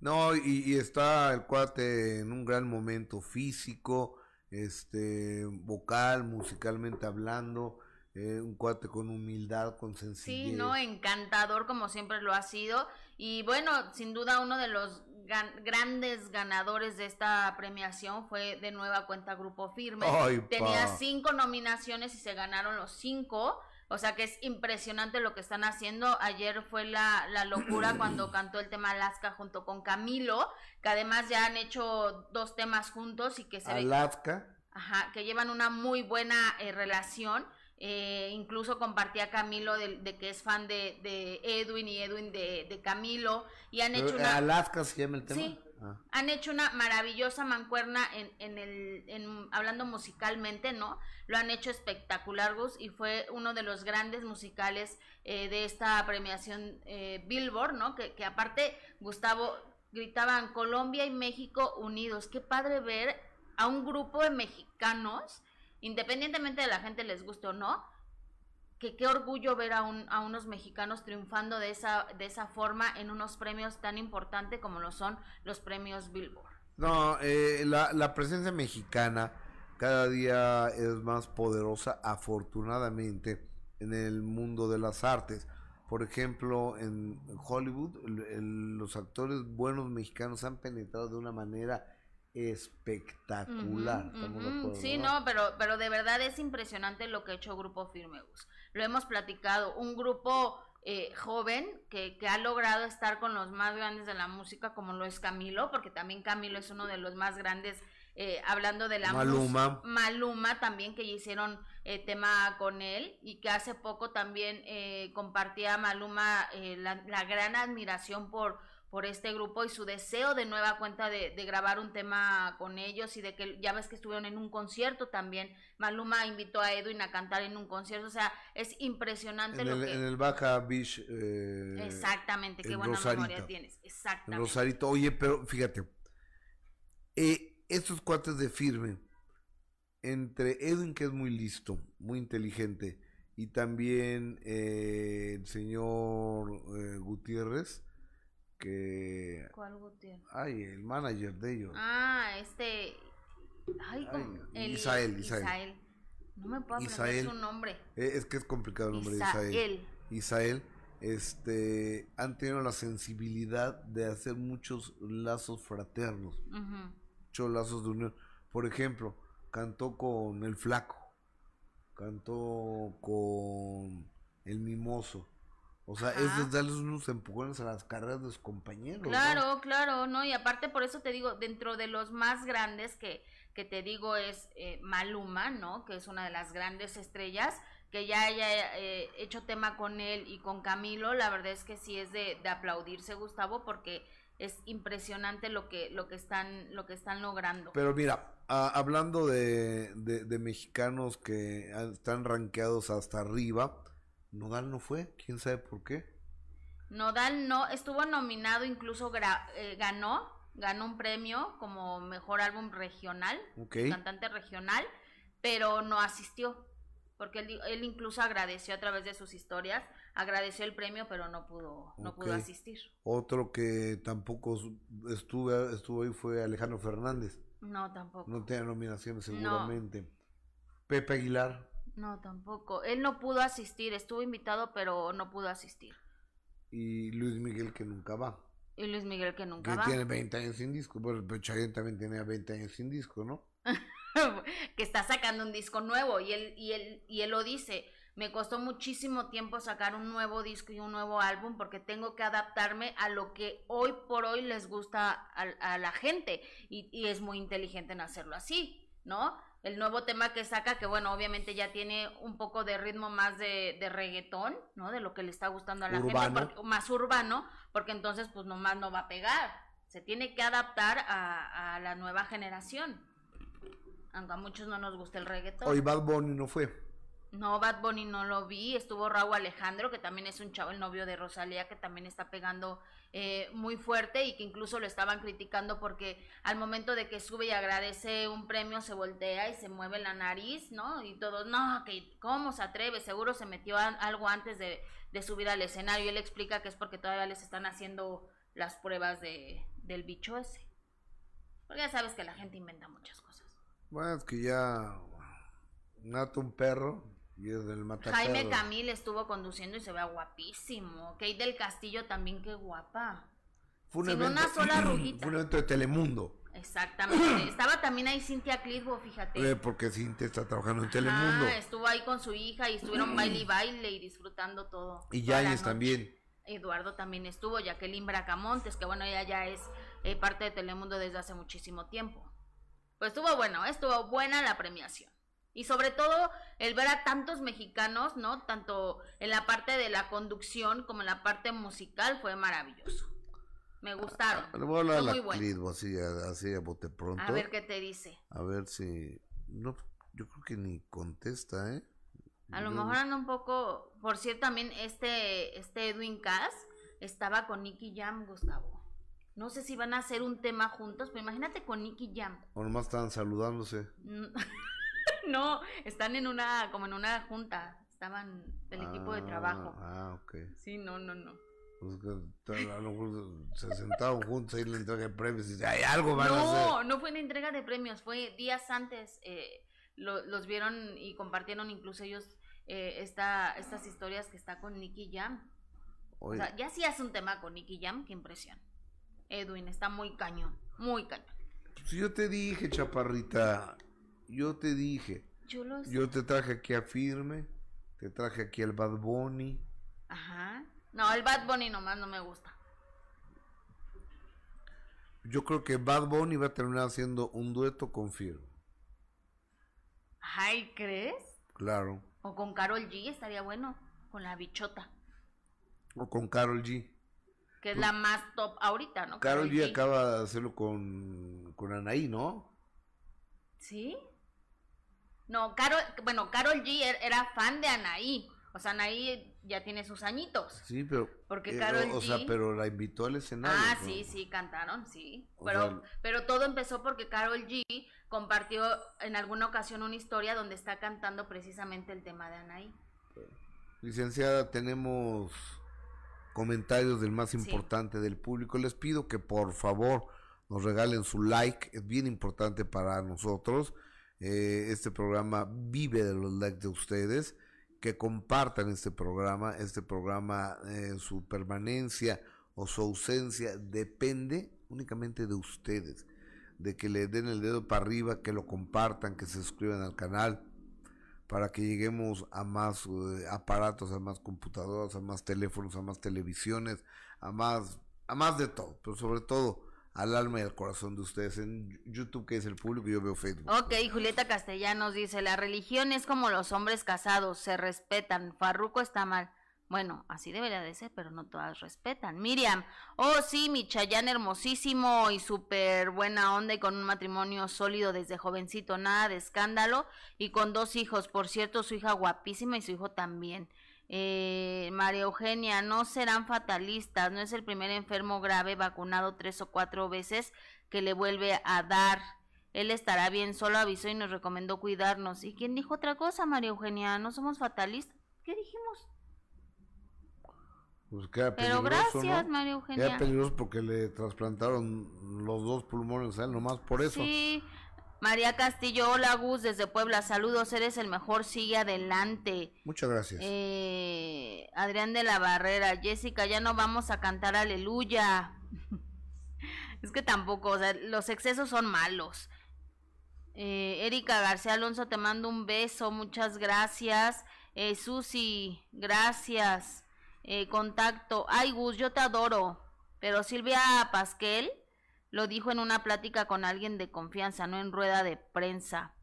Speaker 1: No, y, y está el cuate en un gran momento físico, este, vocal, musicalmente hablando, eh, un cuate con humildad, con sencillez.
Speaker 2: Sí, no, encantador como siempre lo ha sido. Y bueno, sin duda uno de los grandes ganadores de esta premiación fue de nueva cuenta Grupo Firme. Tenía cinco nominaciones y se ganaron los cinco. O sea que es impresionante lo que están haciendo. Ayer fue la, la locura cuando cantó el tema Alaska junto con Camilo, que además ya han hecho dos temas juntos y que se
Speaker 1: Alaska.
Speaker 2: ajá, que llevan una muy buena eh, relación. Eh, incluso compartía Camilo de, de, que es fan de, de Edwin y Edwin de, de Camilo. Y han hecho una.
Speaker 1: Alaska se llama el tema.
Speaker 2: Sí, Han hecho una maravillosa mancuerna en, en el, en, hablando musicalmente, ¿no? Lo han hecho espectacular, Gus, y fue uno de los grandes musicales eh, de esta premiación eh, Billboard, ¿no? Que, que aparte, Gustavo, gritaban Colombia y México unidos. Qué padre ver a un grupo de mexicanos, independientemente de la gente les guste o no, que qué orgullo ver a, un, a unos mexicanos triunfando de esa, de esa forma en unos premios tan importantes como lo son los premios Billboard.
Speaker 1: No, eh, la, la presencia mexicana cada día es más poderosa, afortunadamente, en el mundo de las artes. Por ejemplo, en Hollywood, los actores buenos mexicanos han penetrado de una manera espectacular.
Speaker 2: sí, no, pero, pero de verdad es impresionante lo que ha hecho Grupo Firmeus. Lo hemos platicado, un grupo eh, joven que, que, ha logrado estar con los más grandes de la música, como lo es Camilo, porque también Camilo es uno de los más grandes, eh, hablando de la
Speaker 1: Maluma.
Speaker 2: Maluma también, que hicieron eh, tema con él, y que hace poco también compartía Maluma la, la gran admiración por por este grupo y su deseo de nueva cuenta de, grabar un tema con ellos y de que ya ves que estuvieron en un concierto también. Maluma invitó a Edwin a cantar en un concierto, o sea, es impresionante
Speaker 1: en
Speaker 2: lo
Speaker 1: el,
Speaker 2: que...
Speaker 1: En el Baja Beach. Eh,
Speaker 2: Exactamente, qué buena memoria tienes. Exactamente.
Speaker 1: Rosarito, oye, pero fíjate, eh, estos cuates de firme, entre Edwin que es muy listo, muy inteligente, y también eh, el señor eh, Gutiérrez, que...
Speaker 2: ¿Cuál Gutiérrez?
Speaker 1: Ay, el manager de ellos.
Speaker 2: Ah, este... Ay,
Speaker 1: Ay Isael, Isael,
Speaker 2: No me puedo aprender su nombre.
Speaker 1: Eh, es que es complicado el nombre
Speaker 2: Isael.
Speaker 1: de Isael. Isael, este, han tenido la sensibilidad de hacer muchos lazos fraternos. Muchos lazos de unión. Por ejemplo, cantó con El Flaco. Cantó con El Mimoso o sea, es darles unos empujones a las carreras de sus compañeros.
Speaker 2: Claro, claro, ¿no? Y aparte por eso te digo, dentro de los más grandes que, que te digo es eh, Maluma, ¿no? Que es una de las grandes estrellas, que ya haya eh, hecho tema con él y con Camilo, la verdad es que sí es de, de aplaudirse, Gustavo, porque es impresionante lo que, lo que, están, lo que están logrando.
Speaker 1: Pero mira, hablando de, de, de mexicanos que están rankeados hasta arriba, Nodal no fue, quién sabe por qué.
Speaker 2: Nodal no, estuvo nominado, incluso eh, ganó, ganó un premio como mejor álbum regional, cantante regional, pero no asistió, porque él, incluso agradeció a través de sus historias, agradeció el premio, pero no pudo, no pudo asistir.
Speaker 1: Otro que tampoco estuvo, estuvo ahí fue Alejandro Fernández.
Speaker 2: No, tampoco.
Speaker 1: No tiene nominaciones seguramente. Pepe Aguilar.
Speaker 2: No, tampoco. Él no pudo asistir, estuvo invitado, pero no pudo asistir.
Speaker 1: Y Luis Miguel que nunca va.
Speaker 2: Y Luis Miguel que nunca
Speaker 1: que
Speaker 2: va.
Speaker 1: tiene 20 años sin disco. Bueno, pero Chayanne también tenía 20 años sin disco, ¿no?
Speaker 2: que está sacando un disco nuevo y él, y él, y él lo dice. Me costó muchísimo tiempo sacar un nuevo disco y un nuevo álbum porque tengo que adaptarme a lo que hoy por hoy les gusta a, la gente y, y, es muy inteligente en hacerlo así, ¿no? El nuevo tema que saca, que bueno, obviamente ya tiene un poco de ritmo más de, de reggaetón, ¿no? De lo que le está gustando a la gente, más urbano, porque entonces pues nomás no va a pegar. Se tiene que adaptar a, a la nueva generación. Aunque a muchos no nos gusta el reggaetón.
Speaker 1: Hoy Bad Bunny no fue.
Speaker 2: No, Bad Bunny no lo vi. Estuvo Raúl Alejandro, que también es un chavo, el novio de Rosalía, que también está pegando eh, muy fuerte y que incluso lo estaban criticando porque al momento de que sube y agradece un premio se voltea y se mueve la nariz, ¿no? Y todos, no, que cómo se atreve, seguro se metió algo antes de, subir al escenario. Y él explica que es porque todavía les están haciendo las pruebas de, del bicho ese. Porque ya sabes que la gente inventa muchas cosas.
Speaker 1: Bueno, es que ya mata un perro y es del
Speaker 2: Jaime Camil estuvo conduciendo y se ve guapísimo. Kate del Castillo también, qué guapa.
Speaker 1: Fue un, evento, una sola rugita. Fue un evento de Telemundo.
Speaker 2: Exactamente. Estaba también ahí Cintia Clitbo, fíjate.
Speaker 1: Eh, porque Cintia está trabajando en Telemundo.
Speaker 2: Estuvo ahí con su hija y estuvieron baile y baile y disfrutando todo.
Speaker 1: Y Yáñez también.
Speaker 2: Eduardo también estuvo, Jacqueline Bracamontes, que bueno, ella ya es eh, parte de Telemundo desde hace muchísimo tiempo. Pues estuvo bueno, estuvo buena la premiación. Y sobre todo el ver a tantos mexicanos, ¿no? Tanto en la parte de la conducción como en la parte musical fue maravilloso. Me gustaron.
Speaker 1: Le voy a hablar a la bueno. así, así a bote pronto.
Speaker 2: A ver qué te dice.
Speaker 1: A ver si... No, yo creo que ni contesta, ¿eh?
Speaker 2: A lo mejor anda un poco... Por cierto, también este, este Edwin Cass estaba con Nicky Jam, Gustavo. No sé si van a hacer un tema juntos, pero imagínate con Nicky Jam.
Speaker 1: O nomás estaban saludándose.
Speaker 2: no, están en una, como en una junta. Estaban del equipo de trabajo.
Speaker 1: Ah, ok.
Speaker 2: Sí, no, no, no.
Speaker 1: Pues que a lo mejor se sentaron juntos y la entrega de premios y hay algo van
Speaker 2: no,
Speaker 1: a hacer.
Speaker 2: No, fue una entrega de premios, fue días antes. Eh, los vieron y compartieron incluso ellos eh, esta, estas historias que está con Nicky Jam. O sea, ya si hace un tema con Nicky Jam, qué impresión. Edwin está muy cañón, muy cañón.
Speaker 1: Si yo te dije, chaparrita, yo te dije. Yo, te traje aquí a Firme, te traje aquí al Bad Bunny.
Speaker 2: Ajá. No, el Bad Bunny nomás no me gusta.
Speaker 1: Yo creo que Bad Bunny va a terminar haciendo un dueto con Firme.
Speaker 2: Ay, ¿crees?
Speaker 1: Claro.
Speaker 2: O con Carol G estaría bueno, con la bichota.
Speaker 1: O con Carol G.
Speaker 2: Que es la más top ahorita, ¿no?
Speaker 1: Carol, G, acaba de hacerlo con, con Anaí, ¿no?
Speaker 2: ¿Sí? No, Carol, bueno, Carol G er, era fan de Anaí. O sea, Anaí ya tiene sus añitos.
Speaker 1: Sí, pero.
Speaker 2: Porque eh, Carol
Speaker 1: o, sea, pero la invitó al escenario.
Speaker 2: Ah, sí, sí, cantaron, sí. pero, pero todo empezó porque Carol G compartió en alguna ocasión una historia donde está cantando precisamente el tema de Anaí.
Speaker 1: Licenciada, tenemos comentarios del más importante del público. Les pido que por favor nos regalen su like, es bien importante para nosotros. Eh, este programa vive de los likes de ustedes, que compartan este programa, este programa, eh, su permanencia o su ausencia depende únicamente de ustedes, de que le den el dedo para arriba, que lo compartan, que se suscriban al canal, para que lleguemos a más eh, aparatos, a más computadoras, a más teléfonos, a más televisiones, a más, a más de todo, pero sobre todo al alma y al corazón de ustedes. En YouTube, que es el público, yo veo Facebook.
Speaker 2: Ok, Julieta Castellanos dice, la religión es como los hombres casados, se respetan. Farruco está mal. Bueno, así debería de ser, pero no todas respetan. Miriam, oh sí, mi Chayán hermosísimo y súper buena onda y con un matrimonio sólido desde jovencito, nada de escándalo y con dos hijos. Por cierto, su hija guapísima y su hijo también. Eh, María Eugenia, no serán fatalistas, no es el primer enfermo grave vacunado tres o cuatro veces que le vuelve a dar. Él estará bien, solo avisó y nos recomendó cuidarnos. ¿Y quién dijo otra cosa, María Eugenia? No somos fatalistas. ¿Qué dijimos?
Speaker 1: Pues queda Pero gracias, María Eugenia. Queda peligroso porque le trasplantaron los dos pulmones a él, nomás por eso.
Speaker 2: Sí, María Castillo, hola Gus, desde Puebla, saludos, eres el mejor, sigue adelante.
Speaker 1: Muchas gracias.
Speaker 2: Eh, Adrián de la Barrera, Jessica, ya no vamos a cantar aleluya. es que tampoco, o sea, los excesos son malos. Eh, Erika García Alonso, te mando un beso, muchas gracias. Eh, Susi, gracias. Eh, contacto. Ay, Gus, yo te adoro. Pero Silvia Pasquel lo dijo en una plática con alguien de confianza, no en rueda de prensa.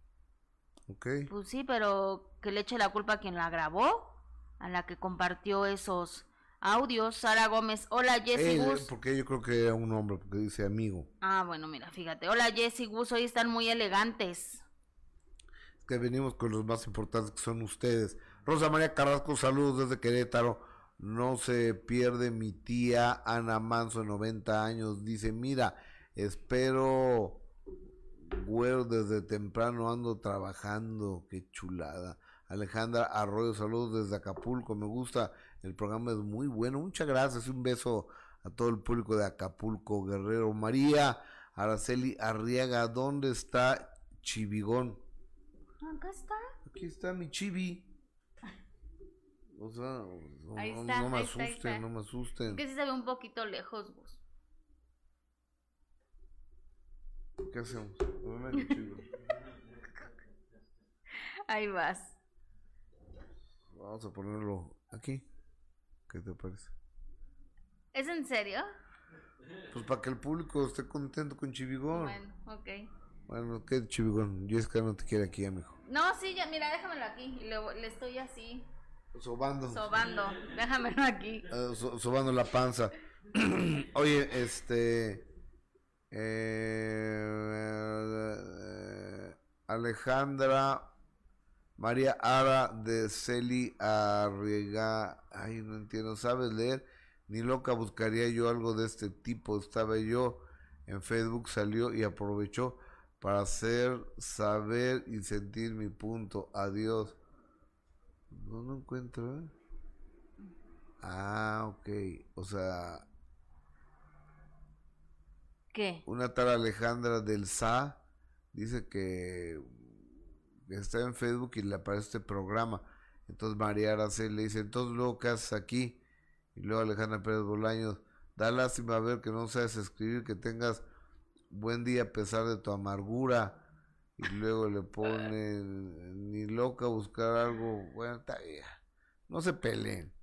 Speaker 1: Ok.
Speaker 2: Pues sí, pero que le eche la culpa a quien la grabó, a la que compartió esos audios. Sara Gómez, hola Jessy
Speaker 1: Él,
Speaker 2: Gus.
Speaker 1: porque yo creo que era un hombre, porque dice amigo.
Speaker 2: Ah, bueno, mira, fíjate. Hola Jessy Gus, hoy están muy elegantes.
Speaker 1: Es que venimos con los más importantes que son ustedes. Rosa María Carrasco, saludos desde Querétaro. No se pierde mi tía Ana Manso, de 90 años. Dice, mira, espero, güero, desde temprano ando trabajando. Qué chulada. Alejandra Arroyo, saludos desde Acapulco. Me gusta, el programa es muy bueno. Muchas gracias. Un beso a todo el público de Acapulco, Guerrero. María Araceli Arriaga, ¿dónde está Chivigón?
Speaker 2: Acá está.
Speaker 1: Aquí está mi chibi. O sea, no,
Speaker 2: Ahí
Speaker 1: no-
Speaker 2: está,
Speaker 1: no me
Speaker 2: ahí está, ahí
Speaker 1: asusten,
Speaker 2: está.
Speaker 1: no me asusten.
Speaker 2: Que sí se ve un poquito lejos, Gus.
Speaker 1: ¿Qué hacemos?
Speaker 2: Ahí vas.
Speaker 1: Vamos a ponerlo aquí. ¿Qué te parece?
Speaker 2: ¿Es en serio?
Speaker 1: Pues para que el público esté contento con Chivigón.
Speaker 2: Bueno, ok.
Speaker 1: Bueno, ¿qué Chivigón? Jessica no te quiere aquí, amigo.
Speaker 2: No, sí, ya, mira, déjamelo aquí. y Le, le estoy así,
Speaker 1: Sobando.
Speaker 2: sobando. Déjamelo aquí.
Speaker 1: So- sobando la panza. Oye, este. Eh, Alejandra María Ara de Celi Arriega. Ay, no entiendo. ¿Sabes leer? Ni loca buscaría yo algo de este tipo. Estaba yo en Facebook, salió y aprovechó para hacer saber y sentir mi punto. Adiós. No lo encuentro, ¿eh? Ah, ok. O sea, Una tal Alejandra del SA dice que está en Facebook y le aparece este programa. Entonces María Araceli le dice, entonces luego ¿qué haces aquí? Y luego Alejandra Pérez Bolaños, da lástima ver que no sabes escribir, que tengas buen día a pesar de tu amargura. Y luego le pone, ni loca buscar algo, bueno, está bien. No se peleen.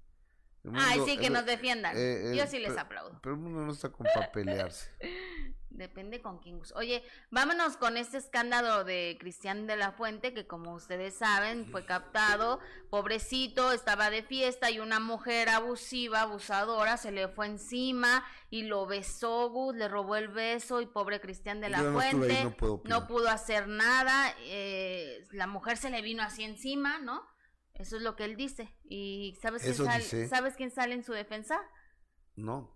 Speaker 1: El
Speaker 2: Ay,
Speaker 1: mundo-
Speaker 2: sí, que
Speaker 1: el-
Speaker 2: nos defiendan.
Speaker 1: eh,
Speaker 2: Yo
Speaker 1: eh,
Speaker 2: sí les aplaudo.
Speaker 1: Pero el mundo no está con para pelearse.
Speaker 2: Depende con quién. Oye, vámonos con este escándalo de Cristian de la Fuente, que como ustedes saben, fue captado. Pobrecito, estaba de fiesta y una mujer abusiva, abusadora, se le fue encima y lo besó, Gus, le robó el beso y pobre Cristian de la
Speaker 1: Yo no estuve ahí,
Speaker 2: Fuente
Speaker 1: no
Speaker 2: no pudo hacer nada. eh, la mujer se le vino así encima, ¿no? Eso es lo que él dice. ¿Y sabes quién, sal-
Speaker 1: dice.
Speaker 2: ¿sabes quién sale en su defensa?
Speaker 1: No.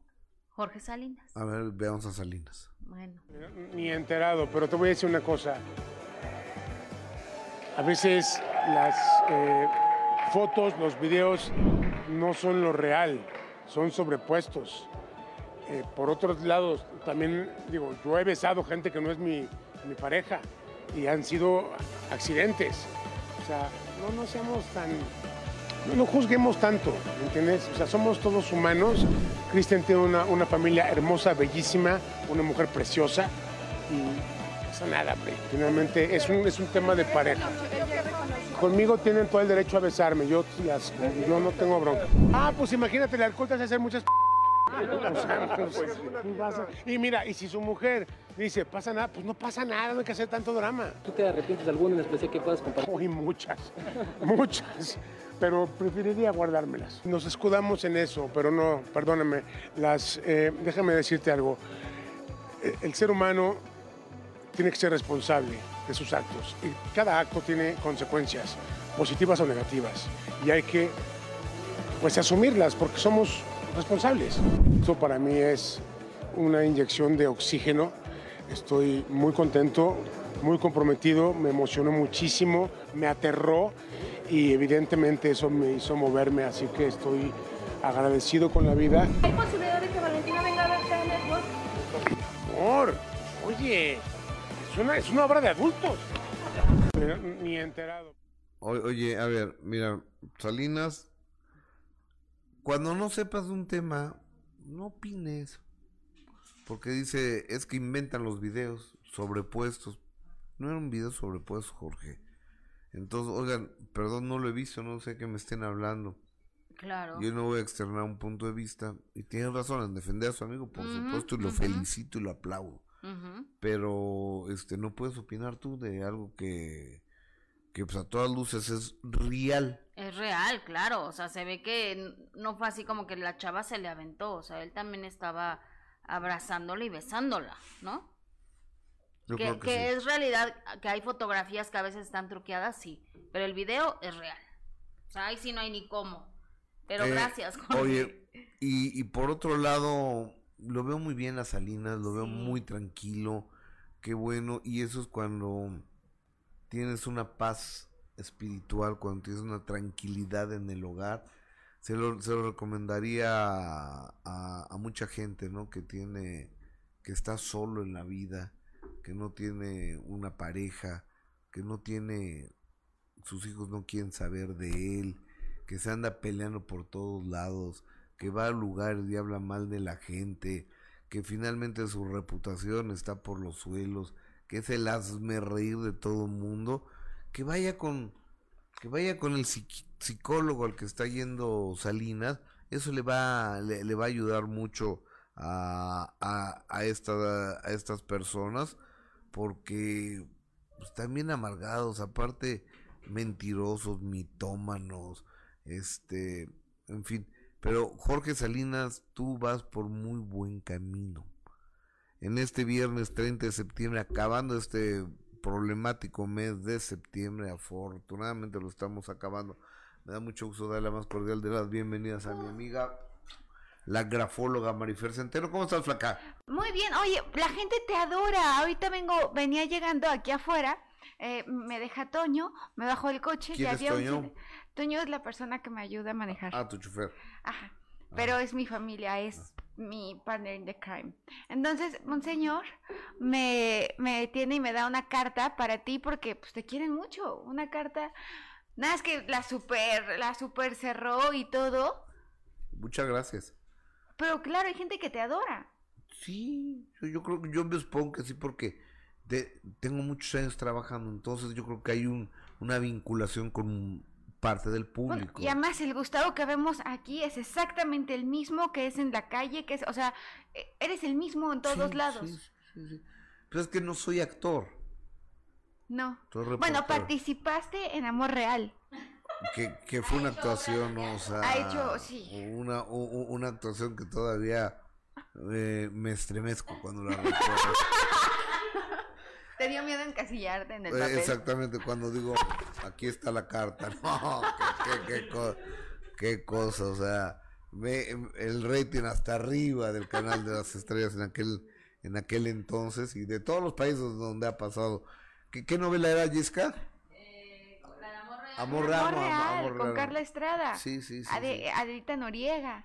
Speaker 2: Jorge Salinas.
Speaker 1: A ver, veamos a Salinas.
Speaker 2: Bueno.
Speaker 3: Ni enterado, pero te voy a decir una cosa. A veces las eh, fotos, los videos no son lo real, son sobrepuestos. Eh, por otros lados, también digo, yo he besado gente que no es mi, mi pareja y han sido accidentes. O sea, no nos seamos tan, no juzguemos tanto, ¿me entiendes? O sea, somos todos humanos. Cristian tiene una, una familia hermosa, bellísima, una mujer preciosa y no nada, hombre. Finalmente es un, es un tema de pareja. Conmigo tienen todo el derecho a besarme, yo, las- yo no tengo bronca. Ah, pues imagínate, el alcohol te hace hacer muchas... Pues, y mira, y si su mujer dice, pasa nada, pues no pasa nada, no hay que hacer tanto drama.
Speaker 4: ¿Tú te arrepientes de alguna en especial que puedas compartir?
Speaker 3: Uy, muchas, muchas, pero preferiría guardármelas. Nos escudamos en eso, pero no, perdóname, las, eh, déjame decirte algo. Eh, El ser humano tiene que ser responsable de sus actos y cada acto tiene consecuencias, positivas o negativas, y hay que pues asumirlas porque somos responsables. Esto para mí es una inyección de oxígeno. Estoy muy contento, muy comprometido, me emocionó muchísimo, me aterró y evidentemente eso me hizo moverme, así que estoy agradecido con la vida.
Speaker 5: ¿Hay posibilidad de que Valentina venga a verte en Network?
Speaker 3: Amor, oye, es una, es una obra de adultos. Pero ni enterado.
Speaker 1: O- oye, a ver, mira, Salinas, cuando no sepas de un tema, no opines. Porque dice, es que inventan los videos sobrepuestos. No era un video sobrepuesto, Jorge. Entonces, oigan, perdón, no lo he visto, no sé qué me estén hablando.
Speaker 2: Claro.
Speaker 1: Yo no voy a externar un punto de vista. Y tiene razón en defender a su amigo, por supuesto, y lo felicito y lo aplaudo. Pero, este, no puedes opinar tú de algo que, que pues a todas luces es real.
Speaker 2: Es real, claro. O sea, se ve que no fue así como que la chava se le aventó. O sea, él también estaba abrazándola y besándola, ¿no?
Speaker 1: Yo
Speaker 2: que
Speaker 1: creo que,
Speaker 2: que
Speaker 1: sí.
Speaker 2: es realidad, que hay fotografías que a veces están truqueadas, sí. Pero el video es real. O sea, ahí sí no hay ni cómo. Pero
Speaker 1: Eh,
Speaker 2: gracias, Jorge.
Speaker 1: Oye, y, y por otro lado, lo veo muy bien a Salinas, lo veo
Speaker 2: Sí.
Speaker 1: muy tranquilo, qué bueno, y eso es cuando tienes una paz espiritual, cuando tienes una tranquilidad en el hogar. Se lo, se lo recomendaría a, mucha gente, ¿no? Que tiene, que está solo en la vida, que no tiene una pareja, que no tiene, sus hijos no quieren saber de él, que se anda peleando por todos lados, que va a lugares y habla mal de la gente, que finalmente su reputación está por los suelos, que es el hazme reír de todo el mundo, que vaya con, que vaya con el psicólogo al que está yendo Salinas, eso le va, le, va a ayudar mucho a, a, a, esta, a estas personas, porque pues, también amargados, aparte mentirosos, mitómanos, este, en fin. Pero Jorge Salinas, tú vas por muy buen camino. En este viernes 30 de septiembre, acabando este problemático mes de septiembre, afortunadamente lo estamos acabando. Me da mucho gusto dar la más cordial de las bienvenidas a mi amiga, la grafóloga Marifer Centeno. ¿Cómo estás, flaca?
Speaker 6: Muy bien, oye, la gente te adora. Ahorita vengo, venía llegando aquí afuera, eh, me deja Toño, me bajó el coche.
Speaker 1: ¿Quién
Speaker 6: y
Speaker 1: es
Speaker 6: había un
Speaker 1: Toño?
Speaker 6: cine- Toño es la persona que me ayuda a manejar.
Speaker 1: Ah, tu chofer.
Speaker 6: Ajá. Pero es mi familia, es mi partner in the crime. Entonces, monseñor me, me detiene y me da una carta para ti porque pues te quieren mucho. Una carta. Nada es que la super, la super cerró y todo.
Speaker 1: Muchas gracias.
Speaker 6: Pero claro, hay gente que te adora.
Speaker 1: Sí, yo, yo creo que yo me supongo que sí porque de- tengo muchos años trabajando, entonces yo creo que hay un, una vinculación con parte del
Speaker 6: Bueno,
Speaker 1: público.
Speaker 6: y además el Gustavo que vemos aquí es exactamente el mismo que es en la calle, que es, o sea, e- eres el mismo en todos
Speaker 1: Sí,
Speaker 6: lados.
Speaker 1: sí, sí, sí. Pero es que no soy actor,
Speaker 6: No.
Speaker 1: soy
Speaker 6: Bueno, participaste en Amor Real.
Speaker 1: que, que fue una actuación, ¿no? o sea,
Speaker 6: Ha hecho, sí.
Speaker 1: una, una actuación que todavía eh, me estremezco cuando la recuerdo.
Speaker 6: Te dio miedo encasillarte en el
Speaker 1: Eh,
Speaker 6: papel.
Speaker 1: Exactamente, cuando digo, aquí está la carta, no, qué, qué, qué, co- qué cosa, o sea, ve el rating hasta arriba del canal de las estrellas en aquel, en aquel entonces y de todos los países donde ha pasado. ¿Qué, qué novela era, Jessica? Amor Real.
Speaker 6: Amor Real,
Speaker 1: Amor
Speaker 6: con
Speaker 1: Real.
Speaker 6: Carla Estrada.
Speaker 1: Sí, sí, sí.
Speaker 6: Ade-
Speaker 1: sí.
Speaker 6: Adelita Noriega.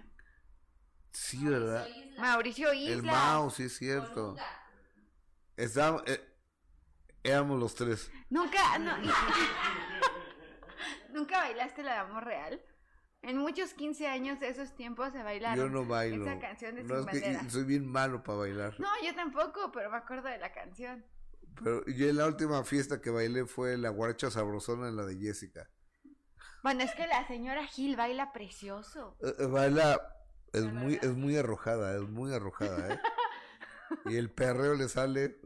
Speaker 1: Sí, ¿verdad?
Speaker 6: Mauricio Isla.
Speaker 1: El Mao, sí es cierto. Estábamos, eh, éramos los tres.
Speaker 6: Nunca, no- Nunca bailaste la de Amor Real. En muchos 15 años de esos tiempos se bailaron.
Speaker 1: Yo no bailo.
Speaker 6: Esa canción de
Speaker 1: No,
Speaker 6: Sin
Speaker 1: es que soy bien malo para bailar.
Speaker 6: No, yo tampoco, pero me acuerdo de la canción.
Speaker 1: Pero yo en la última fiesta que bailé fue la guaracha sabrosona en la de Jessica.
Speaker 6: Bueno, es que la señora Gil baila precioso.
Speaker 1: Eh, eh, baila, es muy, es muy arrojada, es muy arrojada, ¿eh? y el perreo le sale.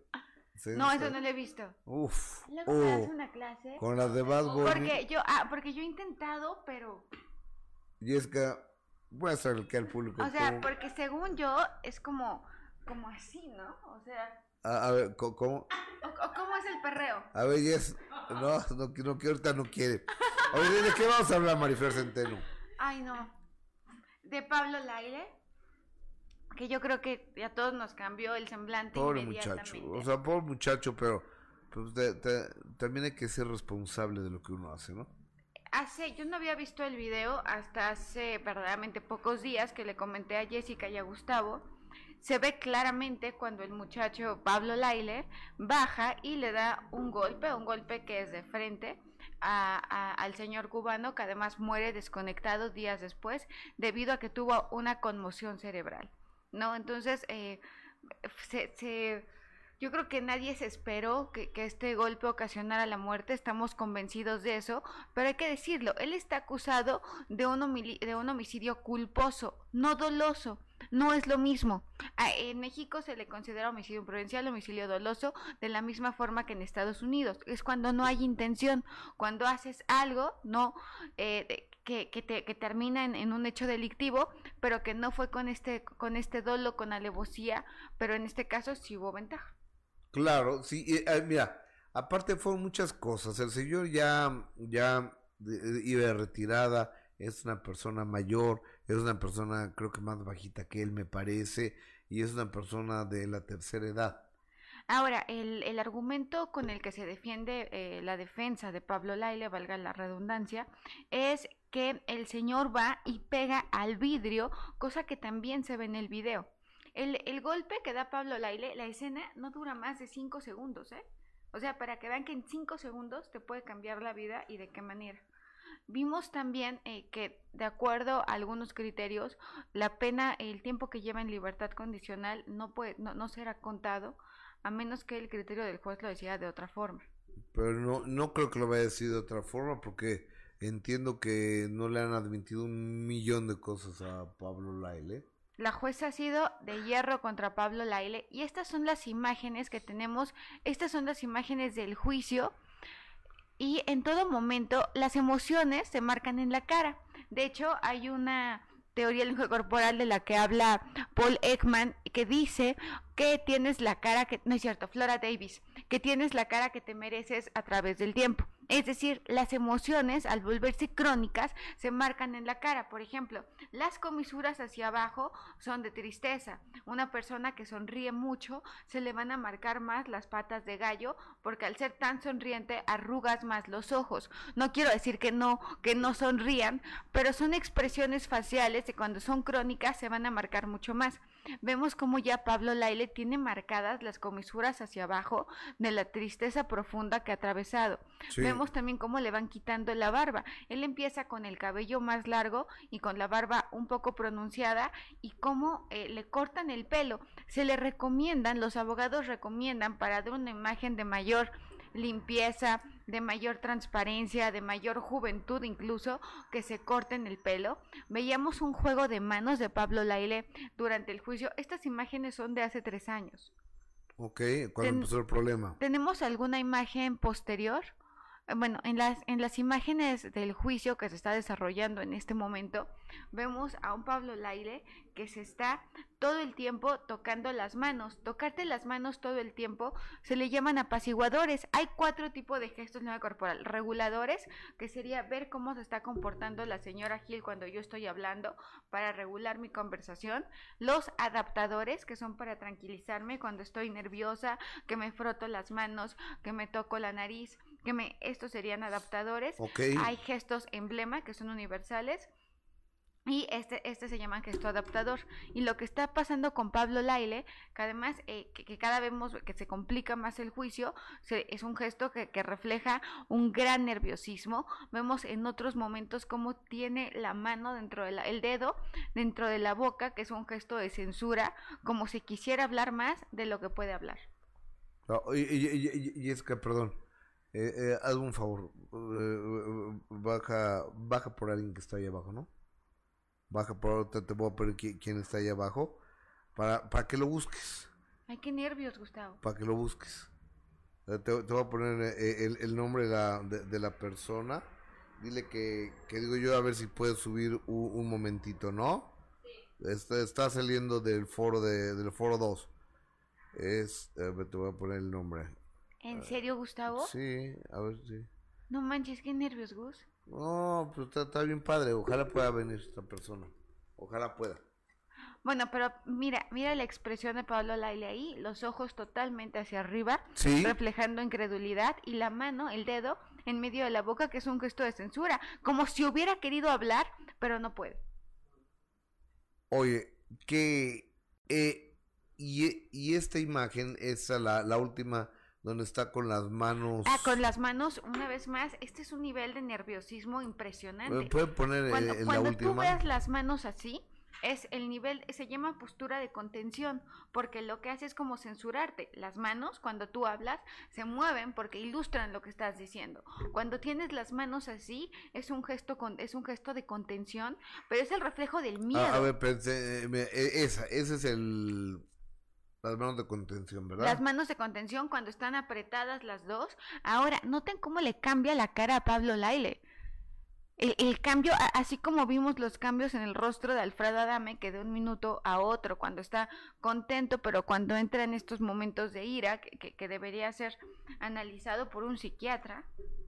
Speaker 6: No, eso no lo he visto.
Speaker 1: Uf,
Speaker 6: Luego me das
Speaker 1: uh,
Speaker 6: una clase.
Speaker 1: con las de Bad Bunny.
Speaker 6: Porque yo, ah, porque yo he intentado, pero,
Speaker 1: Jessica, voy a hacer que al público.
Speaker 6: o sea,
Speaker 1: ¿cómo?
Speaker 6: porque según yo es como, como así, ¿no? O sea,
Speaker 1: a, a ver, ¿cómo?
Speaker 6: o, o ¿cómo es el perreo?
Speaker 1: A ver, Jess, no, no, que- no, que ahorita no quiere. Oye, ¿de qué vamos a hablar, Marifer Centeno?
Speaker 6: Ay, no. De Pablo Laire, que yo creo que a todos nos cambió el semblante
Speaker 1: Pobre muchacho, o sea, pobre muchacho, pero pues, también hay que ser responsable de lo que uno hace, ¿no?
Speaker 6: Hace, yo no había visto el video hasta hace verdaderamente pocos días que le comenté a Jessica y a Gustavo. Se ve claramente cuando el muchacho Pablo Laile baja y le da un golpe, un golpe que es de frente a- a- al señor cubano, que además muere desconectado días después debido a que tuvo una conmoción cerebral. ¿No? Entonces, eh, se, se- Yo creo que nadie se esperó que, que, este golpe ocasionara la muerte, estamos convencidos de eso, pero hay que decirlo, él está acusado de un, de un homicidio culposo, no doloso. No es lo mismo. En México se le considera homicidio improvidencial, homicidio doloso, de la misma forma que en Estados Unidos. Es cuando no hay intención, cuando haces algo, no eh, que, que, te, que termina en, un hecho delictivo, pero que no fue con este, con este dolo, con alevosía, pero en este caso sí hubo ventaja.
Speaker 1: Claro, sí, eh, mira, aparte fueron muchas cosas. El señor ya, ya iba retirada, es una persona mayor, es una persona creo que más bajita que él me parece, y es una persona de la tercera edad.
Speaker 6: Ahora, el, el argumento con el que se defiende eh, la defensa de Pablo Laile, valga la redundancia, es que el señor va y pega al vidrio, cosa que también se ve en el video. El, el golpe que da Pablo Laile, la escena no dura más de 5 segundos, ¿eh? O sea, para que vean que en 5 segundos te puede cambiar la vida y de qué manera. Vimos también eh, que, de acuerdo a algunos criterios, la pena, el tiempo que lleva en libertad condicional no, puede, no, no será contado a menos que el criterio del juez lo decida de otra forma.
Speaker 1: Pero no, no creo que lo vaya a decir de otra forma porque entiendo que no le han admitido un millón de cosas a Pablo Laile.
Speaker 6: La jueza ha sido de hierro contra Pablo Laile y estas son las imágenes que tenemos, estas son las imágenes del juicio y en todo momento las emociones se marcan en la cara. De hecho, hay una teoría del lenguaje corporal de la que habla Paul Ekman, que dice que tienes la cara que, no es cierto, Flora Davis, que tienes la cara que te mereces a través del tiempo. Es decir, las emociones al volverse crónicas se marcan en la cara. Por ejemplo, las comisuras hacia abajo son de tristeza. Una persona que sonríe mucho se le van a marcar más las patas de gallo porque al ser tan sonriente arrugas más los ojos. No quiero decir que no que no sonrían, pero son expresiones faciales que cuando son crónicas se van a marcar mucho más. Vemos como ya Pablo Laile tiene marcadas las comisuras hacia abajo de la tristeza profunda que ha atravesado. Sí. Vemos también cómo le van quitando la barba. Él empieza con el cabello más largo y con la barba un poco pronunciada y cómo eh, le cortan el pelo. Se le recomiendan, los abogados recomiendan para dar una imagen de mayor limpieza, de mayor transparencia, de mayor juventud incluso, que se corten el pelo. Veíamos un juego de manos de Pablo Laile durante el juicio. Estas imágenes son de hace tres años.
Speaker 1: Ok, ¿cuándo empezó el problema?
Speaker 6: ¿Tenemos alguna imagen posterior? Bueno, en las, en las imágenes del juicio que se está desarrollando en este momento, vemos a un Pablo Laile que se está todo el tiempo tocando las manos. Tocarte las manos todo el tiempo se le llaman apaciguadores. Hay cuatro tipos de gestos la corporal. Reguladores, que sería ver cómo se está comportando la señora Gil cuando yo estoy hablando para regular mi conversación. Los adaptadores, que son para tranquilizarme cuando estoy nerviosa, que me froto las manos, que me toco la nariz, que me estos serían adaptadores.
Speaker 1: Okay.
Speaker 6: Hay gestos emblema que son universales. Y este, este se llama gesto adaptador. Y lo que está pasando con Pablo Laile, que además eh, que, que, cada vez vemos que se complica más el juicio, se, es un gesto que, que, refleja un gran nerviosismo. Vemos en otros momentos cómo tiene la mano dentro del el dedo dentro de la boca, que es un gesto de censura, como si quisiera hablar más de lo que puede hablar.
Speaker 1: No, y, y, y, y, es que, perdón, eh, eh, haz un favor, eh, baja, baja por alguien que está ahí abajo, ¿no? baja por ahorita te voy a pedir quién está ahí abajo para, para que lo busques.
Speaker 6: Ay, qué nervios, Gustavo.
Speaker 1: Para que lo busques. Te, te voy a poner eh, el, el nombre de la, de, de, la persona. Dile que, que digo yo a ver si puedes subir un, un momentito, ¿no? Sí. Está, está, saliendo del foro de, del foro 2. Es, a ver, te voy a poner el nombre.
Speaker 6: ¿En serio, Gustavo?
Speaker 1: Sí, a ver, sí.
Speaker 6: No manches, qué nervios, Gus.
Speaker 1: No, pues está, está, bien padre. Ojalá pueda venir esta persona. Ojalá pueda.
Speaker 6: Bueno, pero mira, mira la expresión de Pablo Laile ahí, los ojos totalmente hacia arriba,
Speaker 1: ¿Sí?
Speaker 6: reflejando incredulidad, y la mano, el dedo, en medio de la boca, que es un gesto de censura, como si hubiera querido hablar, pero no puede.
Speaker 1: Oye, que eh, y, y, esta imagen es la, la última donde está con las manos.
Speaker 6: Ah, con las manos, una vez más, este es un nivel de nerviosismo impresionante.
Speaker 1: ¿Puede poner
Speaker 6: cuando,
Speaker 1: eh,
Speaker 6: cuando
Speaker 1: la última?
Speaker 6: tú ves las manos así, es el nivel, se llama postura de contención, porque lo que hace es como censurarte. Las manos, cuando tú hablas, se mueven porque ilustran lo que estás diciendo. Cuando tienes las manos así, es un gesto, con, es un gesto de contención, pero es el reflejo del miedo.
Speaker 1: Ah, a ver, pensé, eh, e, esa, ese es el... Las manos de contención, ¿verdad?
Speaker 6: Las manos de contención cuando están apretadas las dos. Ahora, noten cómo le cambia la cara a Pablo Laile. El, cambio, así como vimos los cambios en el rostro de Alfredo Adame, que de un minuto a otro, cuando está contento, pero cuando entra en estos momentos de ira, que, debería ser analizado por un psiquiatra,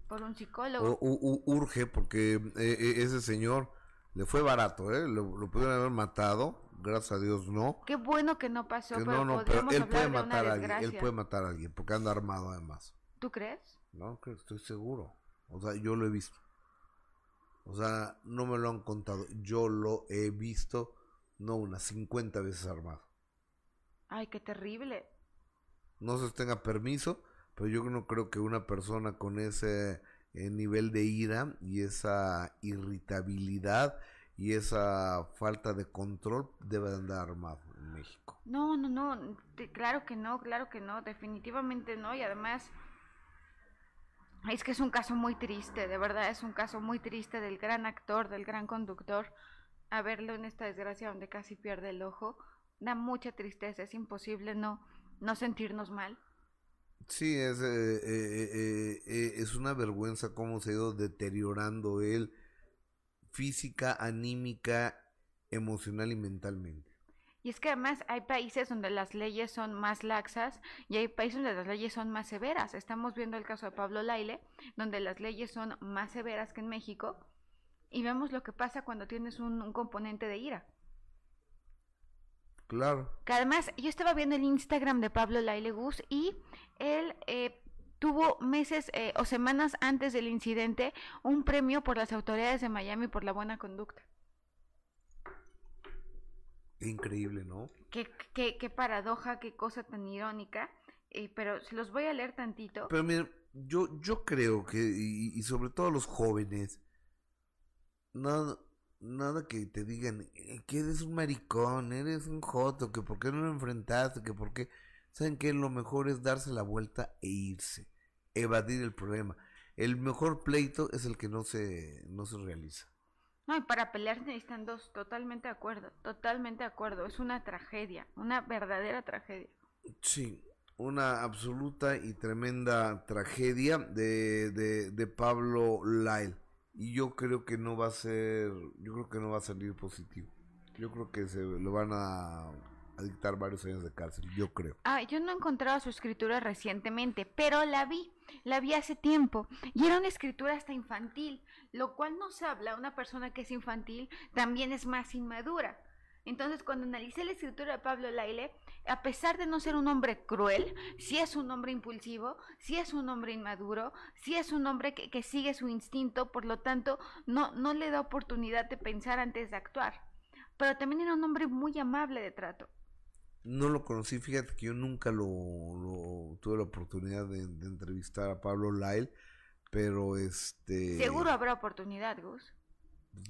Speaker 6: por un psicólogo.
Speaker 1: urge, porque eh, eh, ese señor le fue barato, ¿eh? Lo, lo, pudieron haber matado, gracias a Dios no.
Speaker 6: Qué bueno que no pasó, pero
Speaker 1: no, no, pero él puede matar a alguien, él puede matar a alguien, porque anda armado además.
Speaker 6: ¿Tú crees?
Speaker 1: No, estoy seguro. O sea, yo lo he visto. O sea, no me lo han contado. Yo lo he visto, no unas 50 veces armado.
Speaker 6: Ay, qué terrible.
Speaker 1: No se tenga permiso, pero yo no creo que una persona con ese eh, nivel de ira y esa irritabilidad y esa falta de control debe andar armado en México.
Speaker 6: No, no, no, claro que no, claro que no, definitivamente no, y además es que es un caso muy triste, de verdad es un caso muy triste del gran actor, del gran conductor. A verlo en esta desgracia donde casi pierde el ojo, da mucha tristeza, es imposible no, no sentirnos mal.
Speaker 1: Sí, es, eh, eh, eh, es una vergüenza cómo se ha ido deteriorando él física, anímica, emocional y mentalmente.
Speaker 6: Y es que además hay países donde las leyes son más laxas y hay países donde las leyes son más severas. Estamos viendo el caso de Pablo Laile, donde las leyes son más severas que en México. Y vemos lo que pasa cuando tienes un, componente de ira.
Speaker 1: Claro.
Speaker 6: Que además, yo estaba viendo el Instagram de Pablo Laile Gus y él eh, tuvo meses eh, o semanas antes del incidente un premio por las autoridades de Miami por la buena conducta.
Speaker 1: Increíble, ¿no?
Speaker 6: Qué, qué, qué paradoja, qué cosa tan irónica. Eh, pero se los voy a leer tantito.
Speaker 1: Pero miren, yo, yo creo que, y, sobre todo los jóvenes, nada, nada que te digan eh, que eres un maricón, eres un joto, que por qué no lo enfrentaste, que por qué... Saben que lo mejor es darse la vuelta e irse, evadir el problema. El mejor pleito es el que no se, no se realiza.
Speaker 6: No, y para pelear necesitan dos, totalmente de acuerdo, totalmente de acuerdo. Es una tragedia, una verdadera tragedia.
Speaker 1: Sí, una absoluta y tremenda tragedia de, de, de Pablo Lyle. Y yo creo que no va a ser, yo creo que no va a salir positivo. Yo creo que se lo van a a dictar varios años de cárcel, yo creo.
Speaker 6: Ah, yo no he encontrado su escritura recientemente, pero la vi, la vi hace tiempo, y era una escritura hasta infantil, lo cual nos habla, una persona que es infantil también es más inmadura. Entonces, cuando analicé la escritura de Pablo Laile, a pesar de no ser un hombre cruel, sí es un hombre impulsivo, sí es un hombre inmaduro, sí es un hombre que, que sigue su instinto, por lo tanto, no, no le da oportunidad de pensar antes de actuar. Pero también era un hombre muy amable de trato
Speaker 1: no lo conocí, fíjate que yo nunca lo, tuve la oportunidad de, entrevistar a Pablo Lyle, pero este...
Speaker 6: Seguro habrá oportunidad, Gus.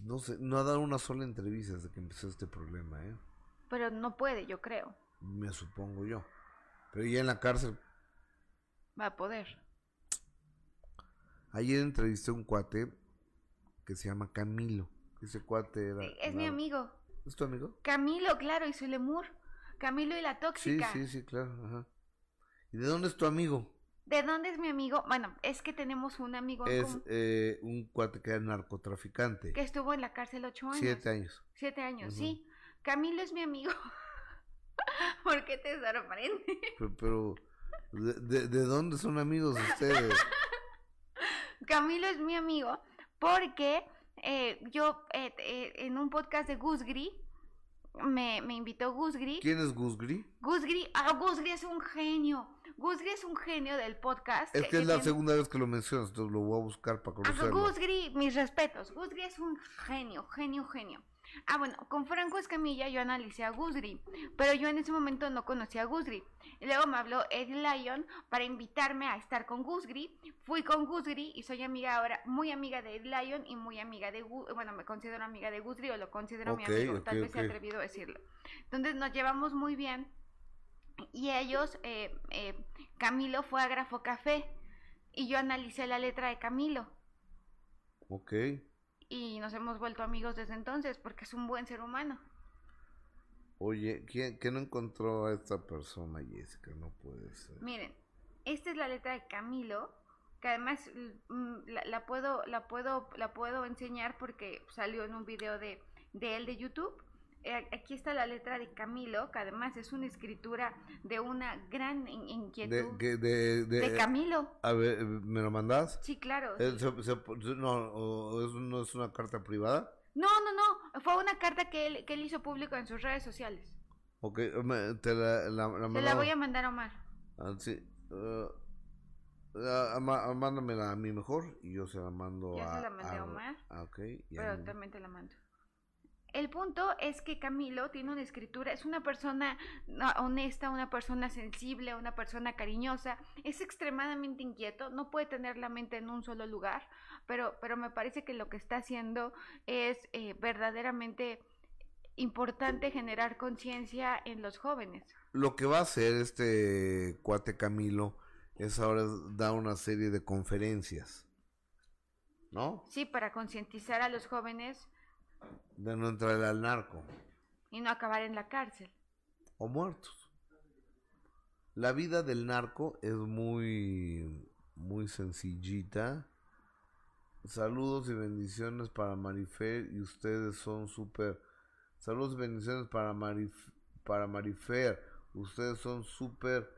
Speaker 1: No sé, no ha dado una sola entrevista desde que empezó este problema, ¿eh?
Speaker 6: Pero no puede, yo creo.
Speaker 1: Me supongo yo. Pero ya en la cárcel...
Speaker 6: Va a poder.
Speaker 1: Ayer entrevisté a un cuate que se llama Camilo. Ese cuate era...
Speaker 6: es mi amigo.
Speaker 1: ¿Es tu amigo?
Speaker 6: Camilo, claro, y su lemur. Camilo y la tóxica.
Speaker 1: Sí, sí, sí, claro. Ajá. ¿Y de dónde es tu amigo?
Speaker 6: ¿De dónde es mi amigo? Bueno, es que tenemos un amigo.
Speaker 1: Es eh, un cuate que era narcotraficante.
Speaker 6: Que estuvo en la cárcel ocho años.
Speaker 1: Siete años.
Speaker 6: Siete años, sí. Camilo es mi amigo. ¿Por qué te sorprende?
Speaker 1: Pero, pero ¿de, de, dónde son amigos ustedes?
Speaker 6: Camilo es mi amigo porque eh, yo eh, eh, en un podcast de Gusgri me, me invitó Gusgri.
Speaker 1: ¿Quién es Gusgri?
Speaker 6: Gusgri, ah, Gusgri es un genio. Gusgri es un genio del podcast.
Speaker 1: Es que, es la segunda vez que lo mencionas, entonces lo voy a buscar para conocerlo.
Speaker 6: Gusgri, mis respetos. Gusgri es un genio, genio, genio. Ah, bueno, con Franco Escamilla yo analicé a Gusgri, pero yo en ese momento no conocía a Gusgri. Y luego me habló Ed Lyon para invitarme a estar con Gusgri. Fui con Gusgri y soy amiga ahora, muy amiga de Ed Lyon y muy amiga de Gu bueno, me considero amiga de Gusgri o lo considero mi amigo, tal vez
Speaker 1: ok.
Speaker 6: he atrevido a decirlo. Entonces nos llevamos muy bien y ellos, eh, eh, Camilo fue a Grafo Café y yo analicé la letra de Camilo
Speaker 1: Ok.
Speaker 6: Y nos hemos vuelto amigos desde entonces porque es un buen ser humano.
Speaker 1: Oye, ¿quién, ¿quién no encontró a esta persona, Jessica? No puede ser.
Speaker 6: Miren, esta es la letra de Camilo, que además mm, la, la puedo, la puedo, la puedo enseñar porque salió en un video de, de él de YouTube. Eh, aquí está la letra de Camilo, que además es una escritura de una gran
Speaker 1: De,
Speaker 6: inquietud.
Speaker 1: de, de-
Speaker 6: de Camilo.
Speaker 1: A ver, ¿me lo mandas?
Speaker 6: Sí, claro.
Speaker 1: Eh, se- se- no, es, ¿no es una carta privada?
Speaker 6: No, no, no. Fue una carta que él, que él hizo público en sus redes sociales.
Speaker 1: Ok, te la, la, la
Speaker 6: Se la voy a mandar a Omar.
Speaker 1: Ah, sí. eh, mándamela a mí mejor y yo se la mando
Speaker 6: Ya
Speaker 1: a...
Speaker 6: se la mandé a Omar,
Speaker 1: Ah, ok.
Speaker 6: Pero también te la mando. El punto es que Camilo tiene una escritura, es una persona no, honesta, una persona sensible, una persona cariñosa, es extremadamente inquieto, no puede tener la mente en un solo lugar, pero, pero me parece que lo que está haciendo es eh, verdaderamente importante generar conciencia en los jóvenes.
Speaker 1: Lo que va a hacer este cuate Camilo es ahora dar una serie de conferencias. ¿No?
Speaker 6: Sí, para concientizar a los jóvenes
Speaker 1: De no entrar al narco.
Speaker 6: y no acabar en la cárcel.
Speaker 1: o muertos. La vida del narco es muy, muy sencillita. Saludos y bendiciones para Marifer y ustedes son súper. Saludos y bendiciones para Marif, para Marifer. Ustedes son súper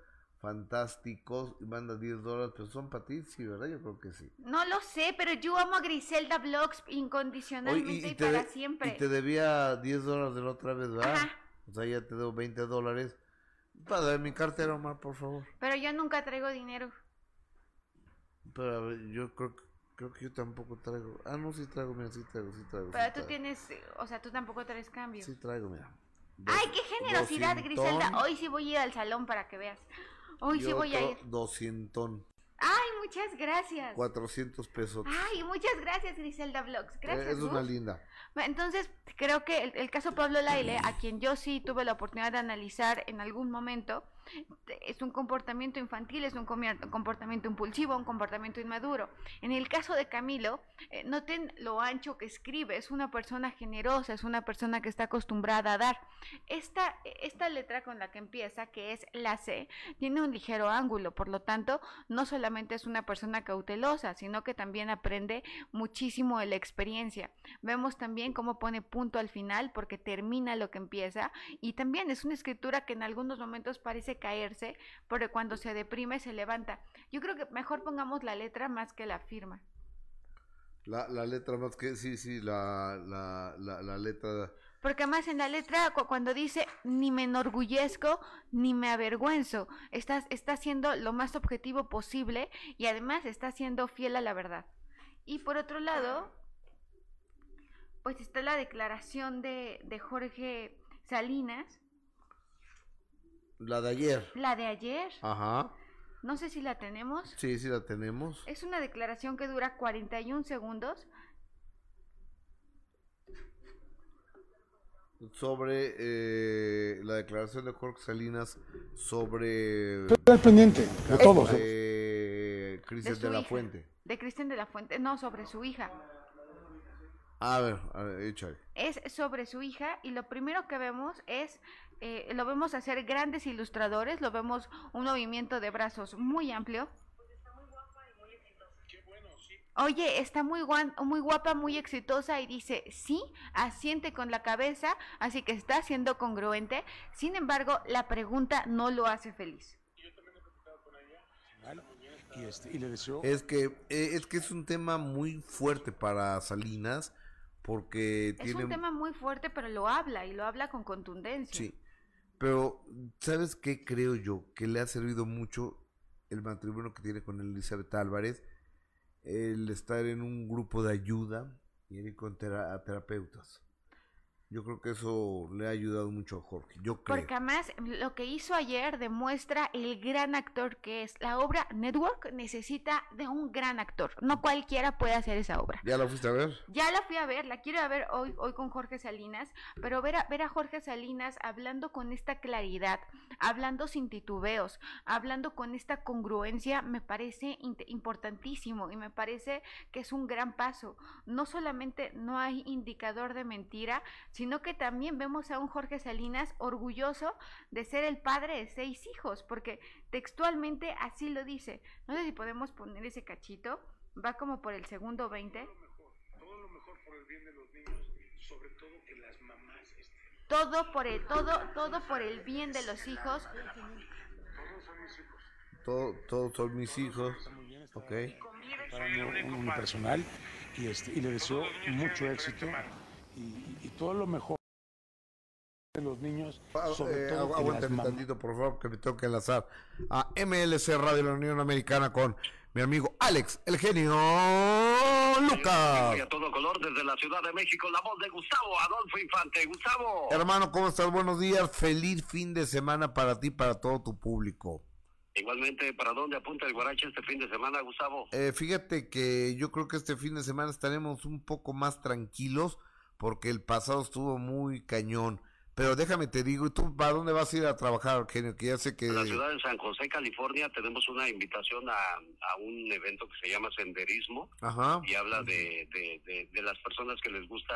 Speaker 1: fantásticos y manda 10 dólares, pero son para ti, sí, ¿verdad? Yo creo que sí.
Speaker 6: No lo sé, pero yo amo a Griselda Vlogs incondicionalmente y,
Speaker 1: te
Speaker 6: para
Speaker 1: de-
Speaker 6: siempre.
Speaker 1: y te debía 10 dólares de la otra vez, ¿verdad?
Speaker 6: Ajá.
Speaker 1: O sea, ya te debo 20 dólares. Para mi cartera, Omar, por favor.
Speaker 6: Pero yo nunca traigo dinero.
Speaker 1: Pero a ver, yo creo que, creo que yo tampoco traigo. Ah, no, sí traigo, mira, sí traigo, sí traigo. sí
Speaker 6: Pero tú
Speaker 1: traigo.
Speaker 6: tienes, o sea, tú tampoco traes cambio.
Speaker 1: Sí traigo, mira.
Speaker 6: Ay, qué generosidad, Griselda. Hoy sí voy a ir al salón para que veas. Hoy
Speaker 1: y
Speaker 6: sí voy a ir.
Speaker 1: Doscientón,
Speaker 6: Ay, muchas gracias.
Speaker 1: 400 pesos.
Speaker 6: Ay, muchas gracias, Griselda Vlogs.
Speaker 1: Eh,
Speaker 6: Gracias.
Speaker 1: es una linda.
Speaker 6: Entonces, creo que el, el caso Pablo Laile, a quien yo sí tuve la oportunidad de analizar en algún momento, es un comportamiento infantil, es un comportamiento impulsivo, un comportamiento inmaduro. En el caso de Camilo, eh, noten lo ancho que escribe, es una persona generosa, es una persona que está acostumbrada a dar. Esta, esta letra con la que empieza, que es la C, tiene un ligero ángulo, por lo tanto, no solamente es una persona cautelosa, sino que también aprende muchísimo de la experiencia. Vemos también cómo pone punto al final porque termina lo que empieza y también es una escritura que en algunos momentos parece caerse, pero cuando se deprime se levanta. Yo creo que mejor pongamos la letra más que la firma.
Speaker 1: La, la letra más que, sí, sí, la, la, la, la letra.
Speaker 6: Porque además en la letra cu- cuando dice ni me enorgullezco ni me avergüenzo, está, está siendo lo más objetivo posible y además está siendo fiel a la verdad. Y por otro lado, pues está la declaración de, de Jorge Salinas,
Speaker 1: La de ayer.
Speaker 6: la de ayer,
Speaker 1: Ajá.
Speaker 6: no sé si la tenemos.
Speaker 1: Sí, sí la tenemos.
Speaker 6: Es una declaración que dura 41 segundos.
Speaker 1: Sobre eh, la declaración de Jorge Salinas sobre.
Speaker 3: Estoy pendiente de todos. ¿eh?
Speaker 1: Cristian
Speaker 6: De
Speaker 1: la
Speaker 6: hija.
Speaker 1: Fuente.
Speaker 6: De Cristian de la Fuente, no, sobre su hija.
Speaker 1: A ver, a ver, échale.
Speaker 6: es sobre su hija y lo primero que vemos es, eh, lo vemos hacer grandes ilustradores, lo vemos un movimiento de brazos muy amplio. Oye, está muy, guan- muy guapa, muy exitosa y dice, sí, asiente con la cabeza, así que está siendo congruente. Sin embargo, la pregunta no lo hace feliz.
Speaker 3: Y, este, y le deseo
Speaker 1: Es que, eh, es que es un tema muy fuerte para Salinas porque
Speaker 6: Es
Speaker 1: tiene...
Speaker 6: un tema muy fuerte, pero lo habla y lo habla con contundencia.
Speaker 1: Sí, pero ¿sabes qué creo yo? Que le ha servido mucho el matrimonio que tiene con Elizabeth Álvarez, el estar en un grupo de ayuda y ir con terapeutas. Yo creo que eso le ha ayudado mucho a Jorge. Yo creo.
Speaker 6: Porque además lo que hizo ayer demuestra el gran actor que es. La obra Network necesita de un gran actor. No cualquiera puede hacer esa obra.
Speaker 1: ¿Ya la fuiste a ver?
Speaker 6: Ya la fui a ver, la quiero ver hoy, hoy con Jorge Salinas, pero ver a, ver a Jorge Salinas hablando con esta claridad, hablando sin titubeos, hablando con esta congruencia, me parece importantísimo y me parece que es un gran paso. No solamente no hay indicador de mentira, sino que también vemos a un Jorge Salinas orgulloso de ser el padre de seis hijos, porque textualmente así lo dice. No sé si podemos poner ese cachito, va como por el segundo 20.
Speaker 3: Todo lo mejor por el bien de los niños, sobre todo que las mamás estén.
Speaker 6: Todo por el, todo, todo por el bien de los hijos.
Speaker 3: Todos son mis hijos.
Speaker 1: Todo, todos son mis hijos. Ok.
Speaker 3: para mí un, un personal y, este, y le deseo mucho éxito y, y- todo lo mejor de los niños,
Speaker 1: Ah,
Speaker 3: sobre
Speaker 1: eh,
Speaker 3: todo las
Speaker 1: tantito, por favor, que me tengo que enlazar a MLC Radio de la Unión Americana con mi amigo Alex, el genio Lucas.
Speaker 7: Y a todo color desde la Ciudad de México, la voz de Gustavo Adolfo Infante. Gustavo.
Speaker 1: Hermano, ¿cómo estás? Buenos días. Feliz fin de semana para ti, para todo tu público.
Speaker 7: Igualmente, ¿para dónde apunta el Guarache este fin de semana, Gustavo?
Speaker 1: Eh, fíjate que yo creo que este fin de semana estaremos un poco más tranquilos porque el pasado estuvo muy cañón. Pero déjame te digo, ¿y tú para dónde vas a ir a trabajar, genio? Que ya sé que...
Speaker 7: En la ciudad de San José, California, tenemos una invitación a, a un evento que se llama Senderismo
Speaker 1: Ajá.
Speaker 7: y habla de, de, de, de las personas que les gusta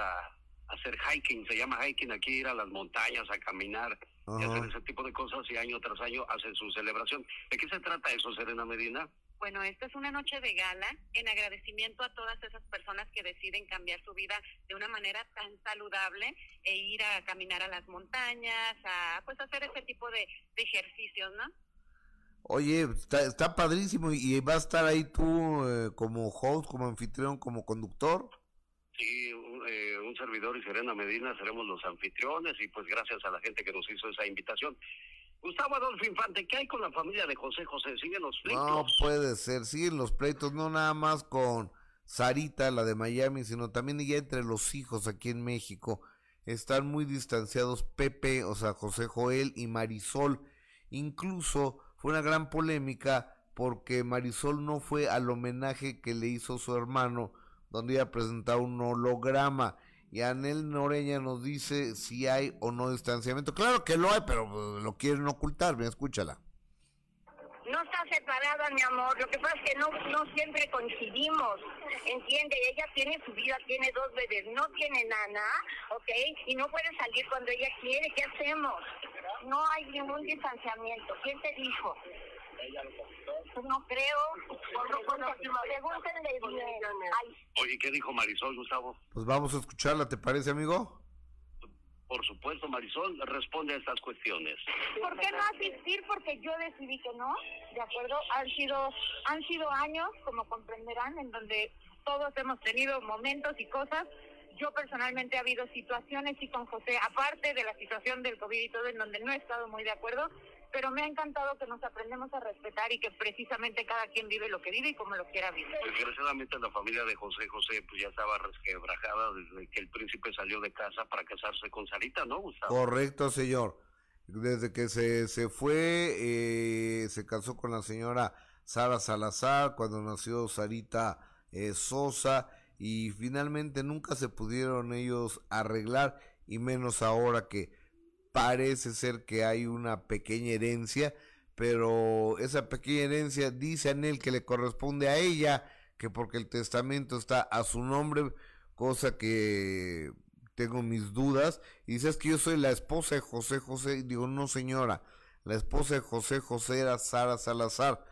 Speaker 7: hacer hiking. Se llama hiking aquí, ir a las montañas, a caminar y hacer ese tipo de cosas y año tras año hacen su celebración. ¿De qué se trata eso, Serena Medina?
Speaker 8: Bueno, esta es una noche de gala en agradecimiento a todas esas personas que deciden cambiar su vida de una manera tan saludable e ir a caminar a las montañas, a pues hacer ese tipo de, de ejercicios, ¿no?
Speaker 1: Oye, está, está padrísimo y, y va a estar ahí tú eh, como host, como anfitrión, como conductor.
Speaker 7: Sí, un, eh, un servidor y Serena Medina seremos los anfitriones y pues gracias a la gente que nos hizo esa invitación. Gustavo Adolfo Infante, ¿qué hay con la familia de José José? ¿Siguen los pleitos?
Speaker 1: No puede ser, siguen los pleitos, no nada más con Sarita, la de Miami, sino también ya entre los hijos aquí en México. Están muy distanciados Pepe, o sea, José Joel y Marisol. Incluso fue una gran polémica porque Marisol no fue al homenaje que le hizo su hermano, donde iba a presentar un holograma. Y Anel Noreña nos dice si hay o no distanciamiento. Claro que lo hay, pero pues, lo quieren ocultar. Bien, escúchala.
Speaker 5: No está separada, mi amor. Lo que pasa es que no, no siempre coincidimos. ¿Entiende? Ella tiene su vida, tiene dos bebés, no tiene nana, ¿ok? Y no puede salir cuando ella quiere. ¿Qué hacemos? No hay ningún distanciamiento. ¿Quién te dijo? Pues no creo. Pregúntenle bien. Ay,
Speaker 7: Oye, ¿qué dijo Marisol, Gustavo?
Speaker 1: Pues vamos a escucharla, ¿te parece, amigo?
Speaker 7: Por supuesto, Marisol responde a estas cuestiones.
Speaker 5: ¿Por qué no asistir? Porque yo decidí que no, ¿de acuerdo? Han sido, han sido años, como comprenderán, en donde todos hemos tenido momentos y cosas. Yo personalmente ha habido situaciones y con José, aparte de la situación del COVID y todo, en donde no he estado muy de acuerdo, pero me ha encantado que nos aprendemos a respetar y que precisamente cada quien vive lo que vive y como lo quiera vivir.
Speaker 7: Desgraciadamente la familia de José José pues ya estaba resquebrajada desde que el príncipe salió de casa para casarse con Sarita, ¿no, Gustavo?
Speaker 1: Correcto, señor. Desde que se, se fue, eh, se casó con la señora Sara Salazar, cuando nació Sarita eh, Sosa, y finalmente nunca se pudieron ellos arreglar, y menos ahora que parece ser que hay una pequeña herencia, pero esa pequeña herencia dice a él que le corresponde a ella, que porque el testamento está a su nombre, cosa que tengo mis dudas, y dices que yo soy la esposa de José José, y digo, no señora, la esposa de José José era Sara Salazar,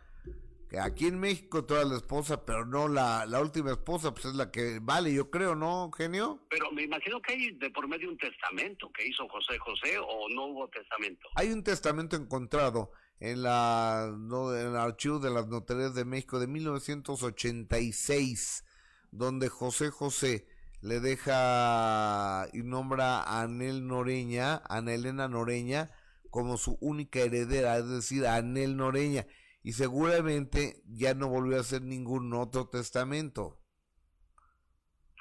Speaker 1: aquí en México toda la esposa, pero no la, la última esposa, pues es la que vale, yo creo, ¿no, genio?
Speaker 7: Pero me imagino que hay de por medio un testamento que hizo José José o no hubo testamento.
Speaker 1: Hay un testamento encontrado en la no, en el archivo de las notarías de México de 1986, donde José José le deja y nombra a Anel Noreña, a Ana Elena Noreña, como su única heredera, es decir, a Anel Noreña, y seguramente ya no volvió a hacer ningún otro testamento.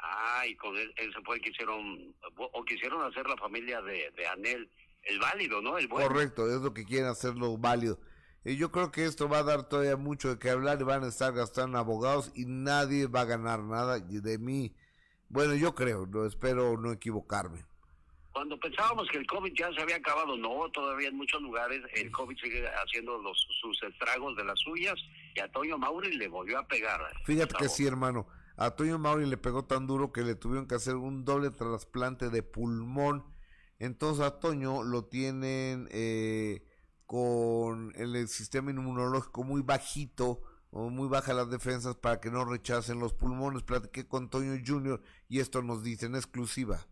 Speaker 7: Ah, y con él, él se fue, quisieron, o quisieron hacer la familia de, de Anel el válido, ¿no? El bueno.
Speaker 1: Correcto, es lo que quieren hacerlo válido. Y yo creo que esto va a dar todavía mucho de qué hablar y van a estar gastando abogados y nadie va a ganar nada de mí. Bueno, yo creo, no espero no equivocarme.
Speaker 7: Cuando pensábamos que el COVID ya se había acabado, no, todavía en muchos lugares el COVID sigue haciendo los, sus estragos de las suyas y a Toño Mauri le volvió a pegar.
Speaker 1: Fíjate que sí, hermano. A Toño Mauri le pegó tan duro que le tuvieron que hacer un doble trasplante de pulmón. Entonces a Toño lo tienen eh, con el sistema inmunológico muy bajito o muy bajas las defensas para que no rechacen los pulmones. Platiqué con Toño Junior y esto nos dice en exclusiva.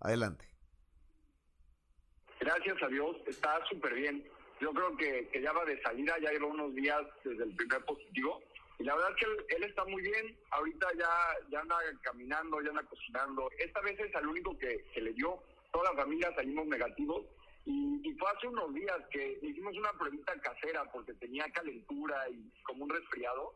Speaker 1: Adelante.
Speaker 9: Gracias a Dios, está súper bien. Yo creo que, que, ya va de salida, ya lleva unos días desde el primer positivo. Y la verdad es que él, está muy bien. Ahorita ya, ya anda caminando, ya anda cocinando. Esta vez es el único que, que le dio. Toda la familia salimos negativos. Y, y, fue hace unos días que hicimos una pruebita casera porque tenía calentura y como un resfriado.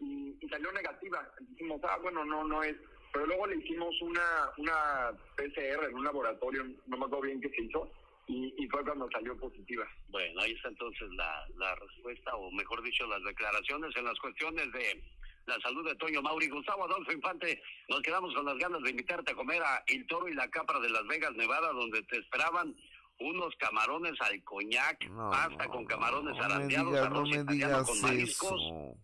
Speaker 9: Y, y salió negativa. Dijimos, ah, bueno, no, no es. Pero luego le hicimos una, una PCR en un laboratorio, no me acuerdo bien qué se hizo y, fue cuando salió positiva.
Speaker 7: Bueno, ahí está entonces la, la respuesta, o mejor dicho, las declaraciones en las cuestiones de la salud de Toño Mauri. Gustavo Adolfo Infante, nos quedamos con las ganas de invitarte a comer a El Toro y la Capra de Las Vegas, Nevada, donde te esperaban unos camarones al coñac, pasta con camarones no arandeados,
Speaker 1: no me digas eso.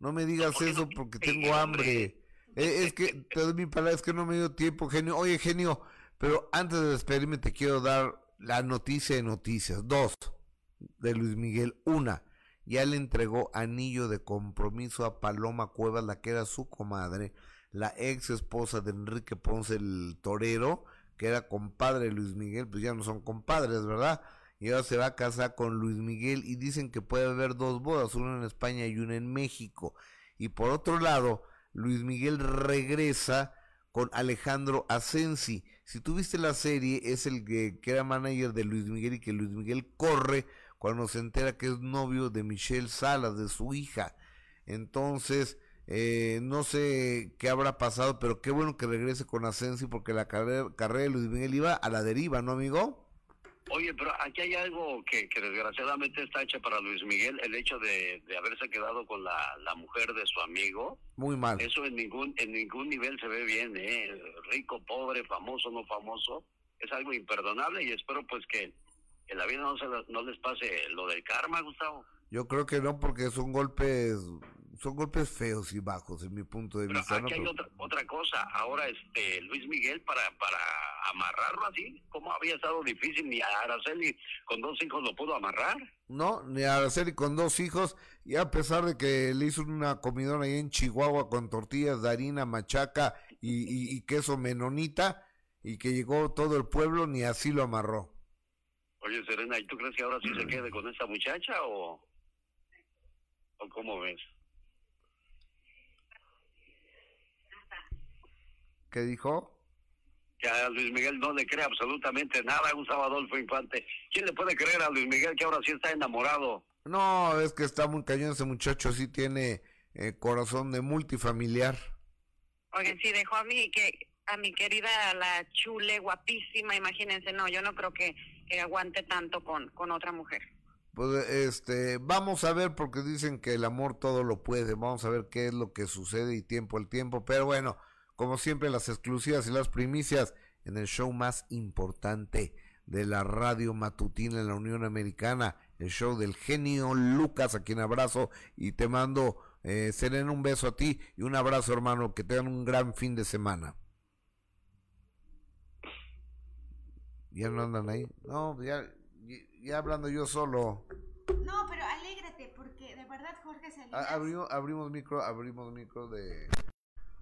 Speaker 1: No me digas eso porque tengo hambre. Eh, es que te doy mi palabra, es que no me dio tiempo, genio. Oye, genio, pero antes de despedirme te quiero dar la noticia de noticias. Dos, de Luis Miguel. Una, ya le entregó anillo de compromiso a Paloma Cuevas, la que era su comadre, la ex esposa de Enrique Ponce el Torero, que era compadre de Luis Miguel, pues ya no son compadres, ¿verdad? Y ahora se va a casar con Luis Miguel y dicen que puede haber dos bodas, una en España y una en México. Y por otro lado, Luis Miguel regresa con Alejandro Asensi. Si tuviste la serie, es el que, era manager de Luis Miguel y que Luis Miguel corre cuando se entera que es novio de Michelle Salas, de su hija. Entonces, eh, no sé qué habrá pasado, pero qué bueno que regrese con Asensi porque la carrera de Luis Miguel iba a la deriva, ¿no, amigo?
Speaker 7: Oye, pero aquí hay algo que, que, desgraciadamente está hecho para Luis Miguel, el hecho de, de haberse quedado con la, la, mujer de su amigo.
Speaker 1: Muy mal.
Speaker 7: Eso en ningún en ningún nivel se ve bien, ¿eh? Rico, pobre, famoso, no famoso. Es algo imperdonable y espero pues que en la vida no, se, no les pase lo del karma, Gustavo.
Speaker 1: Yo creo que no, porque son golpes son golpes feos y bajos en mi punto de vista.
Speaker 7: Aquí hay otra, otra cosa. Ahora, este Luis Miguel, para, para amarrarlo así, ¿cómo había estado difícil? Ni a Araceli con dos hijos lo pudo amarrar.
Speaker 1: No, ni a Araceli con dos hijos. Y a pesar de que le hizo una comidona ahí en Chihuahua con tortillas de harina, machaca y, y queso menonita, y que llegó todo el pueblo, ni así lo amarró.
Speaker 7: Oye, Serena, ¿y tú crees que ahora sí se quede con esta muchacha o, o cómo ves?
Speaker 1: ¿Qué dijo?
Speaker 7: Que a Luis Miguel no le cree absolutamente nada, Gustavo Adolfo Infante. ¿Quién le puede creer a Luis Miguel que ahora sí está enamorado?
Speaker 1: No, es que está muy cañón ese muchacho, sí tiene eh, corazón de multifamiliar.
Speaker 8: Oye, sí, dejó a mí que a mi querida la chule guapísima, imagínense, no, yo no creo que, que aguante tanto con, con otra mujer.
Speaker 1: Pues este, vamos a ver porque dicen que el amor todo lo puede, vamos a ver qué es lo que sucede y tiempo al tiempo, pero bueno, como siempre, las exclusivas y las primicias en el show más importante de la radio matutina en la Unión Americana, el show del genio Lucas, a quien abrazo y te mando, eh, Serena, un beso a ti y un abrazo, hermano, que tengan un gran fin de semana. ¿Ya no andan ahí? No, ya, ya hablando yo solo.
Speaker 6: No, pero alégrate, porque de verdad Jorge
Speaker 1: Salinas... Abrimos, abrimos micro, abrimos micro de...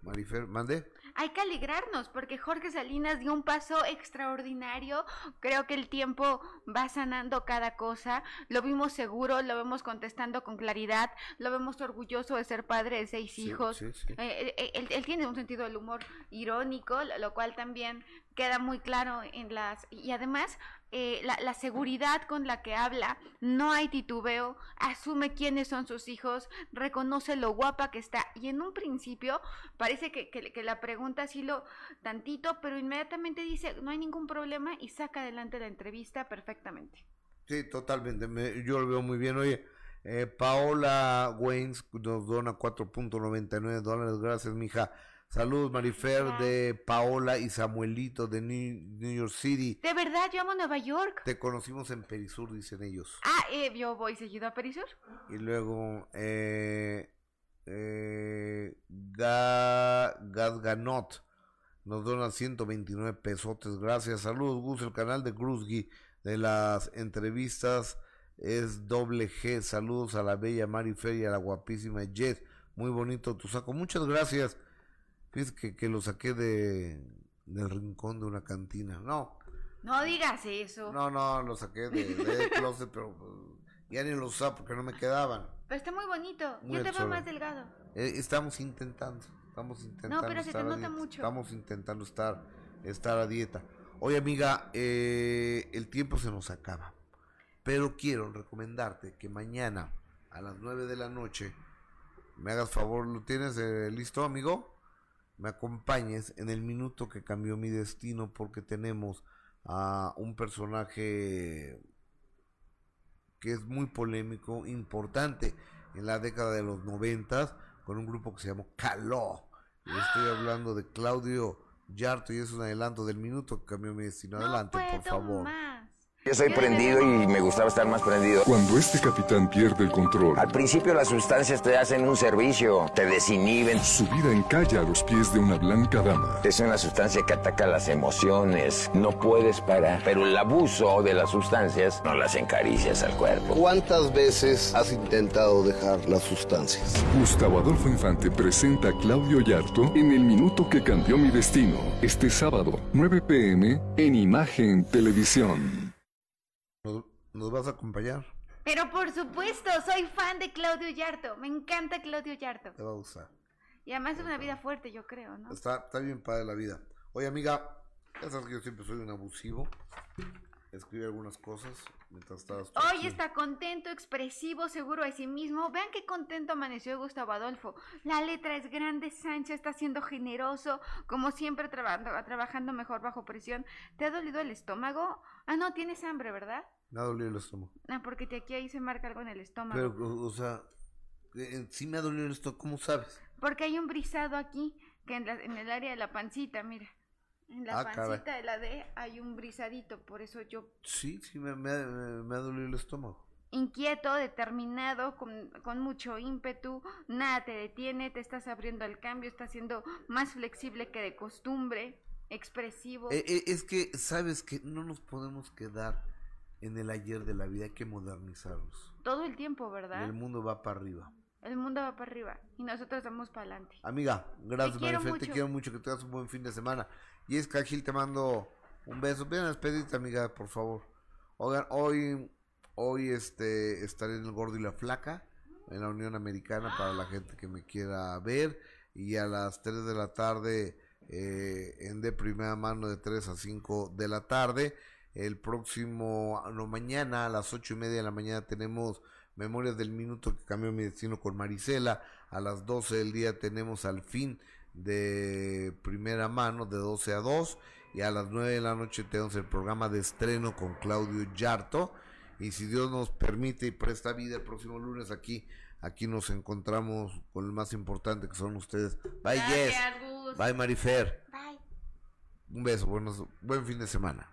Speaker 1: Marifer, mande.
Speaker 6: Hay que alegrarnos porque Jorge Salinas dio un paso extraordinario. Creo que el tiempo va sanando cada cosa. Lo vimos seguro, lo vemos contestando con claridad, lo vemos orgulloso de ser padre de seis hijos. Eh, eh, él, tiene un sentido del humor irónico, lo cual también queda muy claro en las... Y además eh, la, la, seguridad con la que habla, no hay titubeo, asume quiénes son sus hijos, reconoce lo guapa que está y en un principio parece que, que, que, la pregunta así lo tantito, pero inmediatamente dice no hay ningún problema y saca adelante la entrevista perfectamente.
Speaker 1: Sí, totalmente, me, yo lo veo muy bien. Oye, eh, Paola Waynes nos dona 4.99 dólares, gracias mija. Saludos, Marifer, de Paola y Samuelito de New, York City.
Speaker 6: ¿De verdad? Yo amo Nueva York.
Speaker 1: Te conocimos en Perisur, dicen ellos.
Speaker 6: Ah, eh, yo voy seguido a Perisur.
Speaker 1: Y luego, eh, eh, Gadganot nos dona 129 pesotes. Gracias. Saludos, Gus, el canal de Gruzgi de las entrevistas es doble G. Saludos a la bella Marifer y a la guapísima Jess. Muy bonito tu saco. Muchas gracias. Fíjate que, que lo saqué de del rincón de una cantina. No.
Speaker 6: No digas eso.
Speaker 1: No, no, lo saqué de, de closet, pero ya ni lo usaba porque no me quedaban.
Speaker 6: Pero está muy bonito. Muy Yo te veo más delgado.
Speaker 1: Eh, estamos intentando. Estamos intentando.
Speaker 6: No, pero se te nota mucho.
Speaker 1: Estamos intentando estar, estar a dieta. Oye, amiga, eh, el tiempo se nos acaba. Pero quiero recomendarte que mañana a las 9 de la noche me hagas favor, ¿lo tienes eh, listo, amigo? Me acompañes en el minuto que cambió mi destino porque tenemos a un personaje que es muy polémico, importante en la década de los noventas con un grupo que se llamó Caló. estoy hablando de Claudio Yarto y es un adelanto del minuto que cambió mi destino. Adelante, por favor.
Speaker 10: Yo soy prendido y me gustaba estar más prendido.
Speaker 11: Cuando este capitán pierde el control.
Speaker 10: Al principio las sustancias te hacen un servicio, te desinhiben.
Speaker 11: Su vida encalla a los pies de una blanca dama.
Speaker 10: Es una sustancia que ataca las emociones, no puedes parar. Pero el abuso de las sustancias no las encaricias al cuerpo.
Speaker 12: ¿Cuántas veces has intentado dejar las sustancias?
Speaker 11: Gustavo Adolfo Infante presenta a Claudio Yarto en El Minuto que Cambió Mi Destino. Este sábado, 9 pm, en Imagen Televisión.
Speaker 1: ¿Nos, vas a acompañar?
Speaker 6: Pero por supuesto, soy fan de Claudio Yarto. Me encanta Claudio Yarto.
Speaker 1: Te va a gustar.
Speaker 6: Y además es una vida fuerte, yo creo, ¿no?
Speaker 1: Está, está bien padre la vida. Oye, amiga, ya sabes que yo siempre soy un abusivo. Escribe algunas cosas mientras estás.
Speaker 6: Hoy está contento, expresivo, seguro de sí mismo. Vean qué contento amaneció Gustavo Adolfo. La letra es grande, Sánchez está siendo generoso, como siempre trabajando, trabajando mejor bajo presión. ¿Te ha dolido el estómago? Ah, no, tienes hambre, ¿verdad?
Speaker 1: Me ha dolido el estómago.
Speaker 6: Ah, porque te, aquí ahí se marca algo en el estómago.
Speaker 1: Pero, o, sea, eh, sí me ha dolido el estómago, ¿cómo sabes?
Speaker 6: Porque hay un brisado aquí, que en, en el área de la pancita, mira. En la ah, pancita de la D hay un brisadito, por eso yo...
Speaker 1: Sí, sí, me, me, me ha dolido el estómago.
Speaker 6: Inquieto, determinado, con, con, mucho ímpetu, nada te detiene, te estás abriendo al cambio, estás siendo más flexible que de costumbre, expresivo.
Speaker 1: Eh, eh, es que, sabes que no nos podemos quedar en el ayer de la vida, hay que modernizarnos.
Speaker 6: Todo el tiempo, ¿verdad?
Speaker 1: el mundo va para arriba.
Speaker 6: El mundo va para arriba y nosotros vamos para adelante.
Speaker 1: Amiga, gracias Marifel, te quiero mucho, que tengas un buen fin de semana. Y es que Gil te mando un beso. Ven a despedirte, amiga, por favor. Oigan, hoy, hoy este, estaré en el Gordo y la Flaca, en la Unión Americana, para la gente que me quiera ver. Y a las 3 de la tarde, eh, en de primera mano, de 3 a 5 de la tarde. El próximo, no, mañana a las ocho y media de la mañana tenemos Memorias del Minuto que cambió mi destino con Marisela. A las 12 del día tenemos al fin de primera mano de 12 a 2 y a las 9 de la noche tenemos el programa de estreno con Claudio Yarto y si Dios nos permite y presta vida el próximo lunes aquí aquí nos encontramos con el más importante que son ustedes. Bye Jess. Bye Marifer.
Speaker 6: Bye.
Speaker 1: Un beso, buenos, buen fin de semana.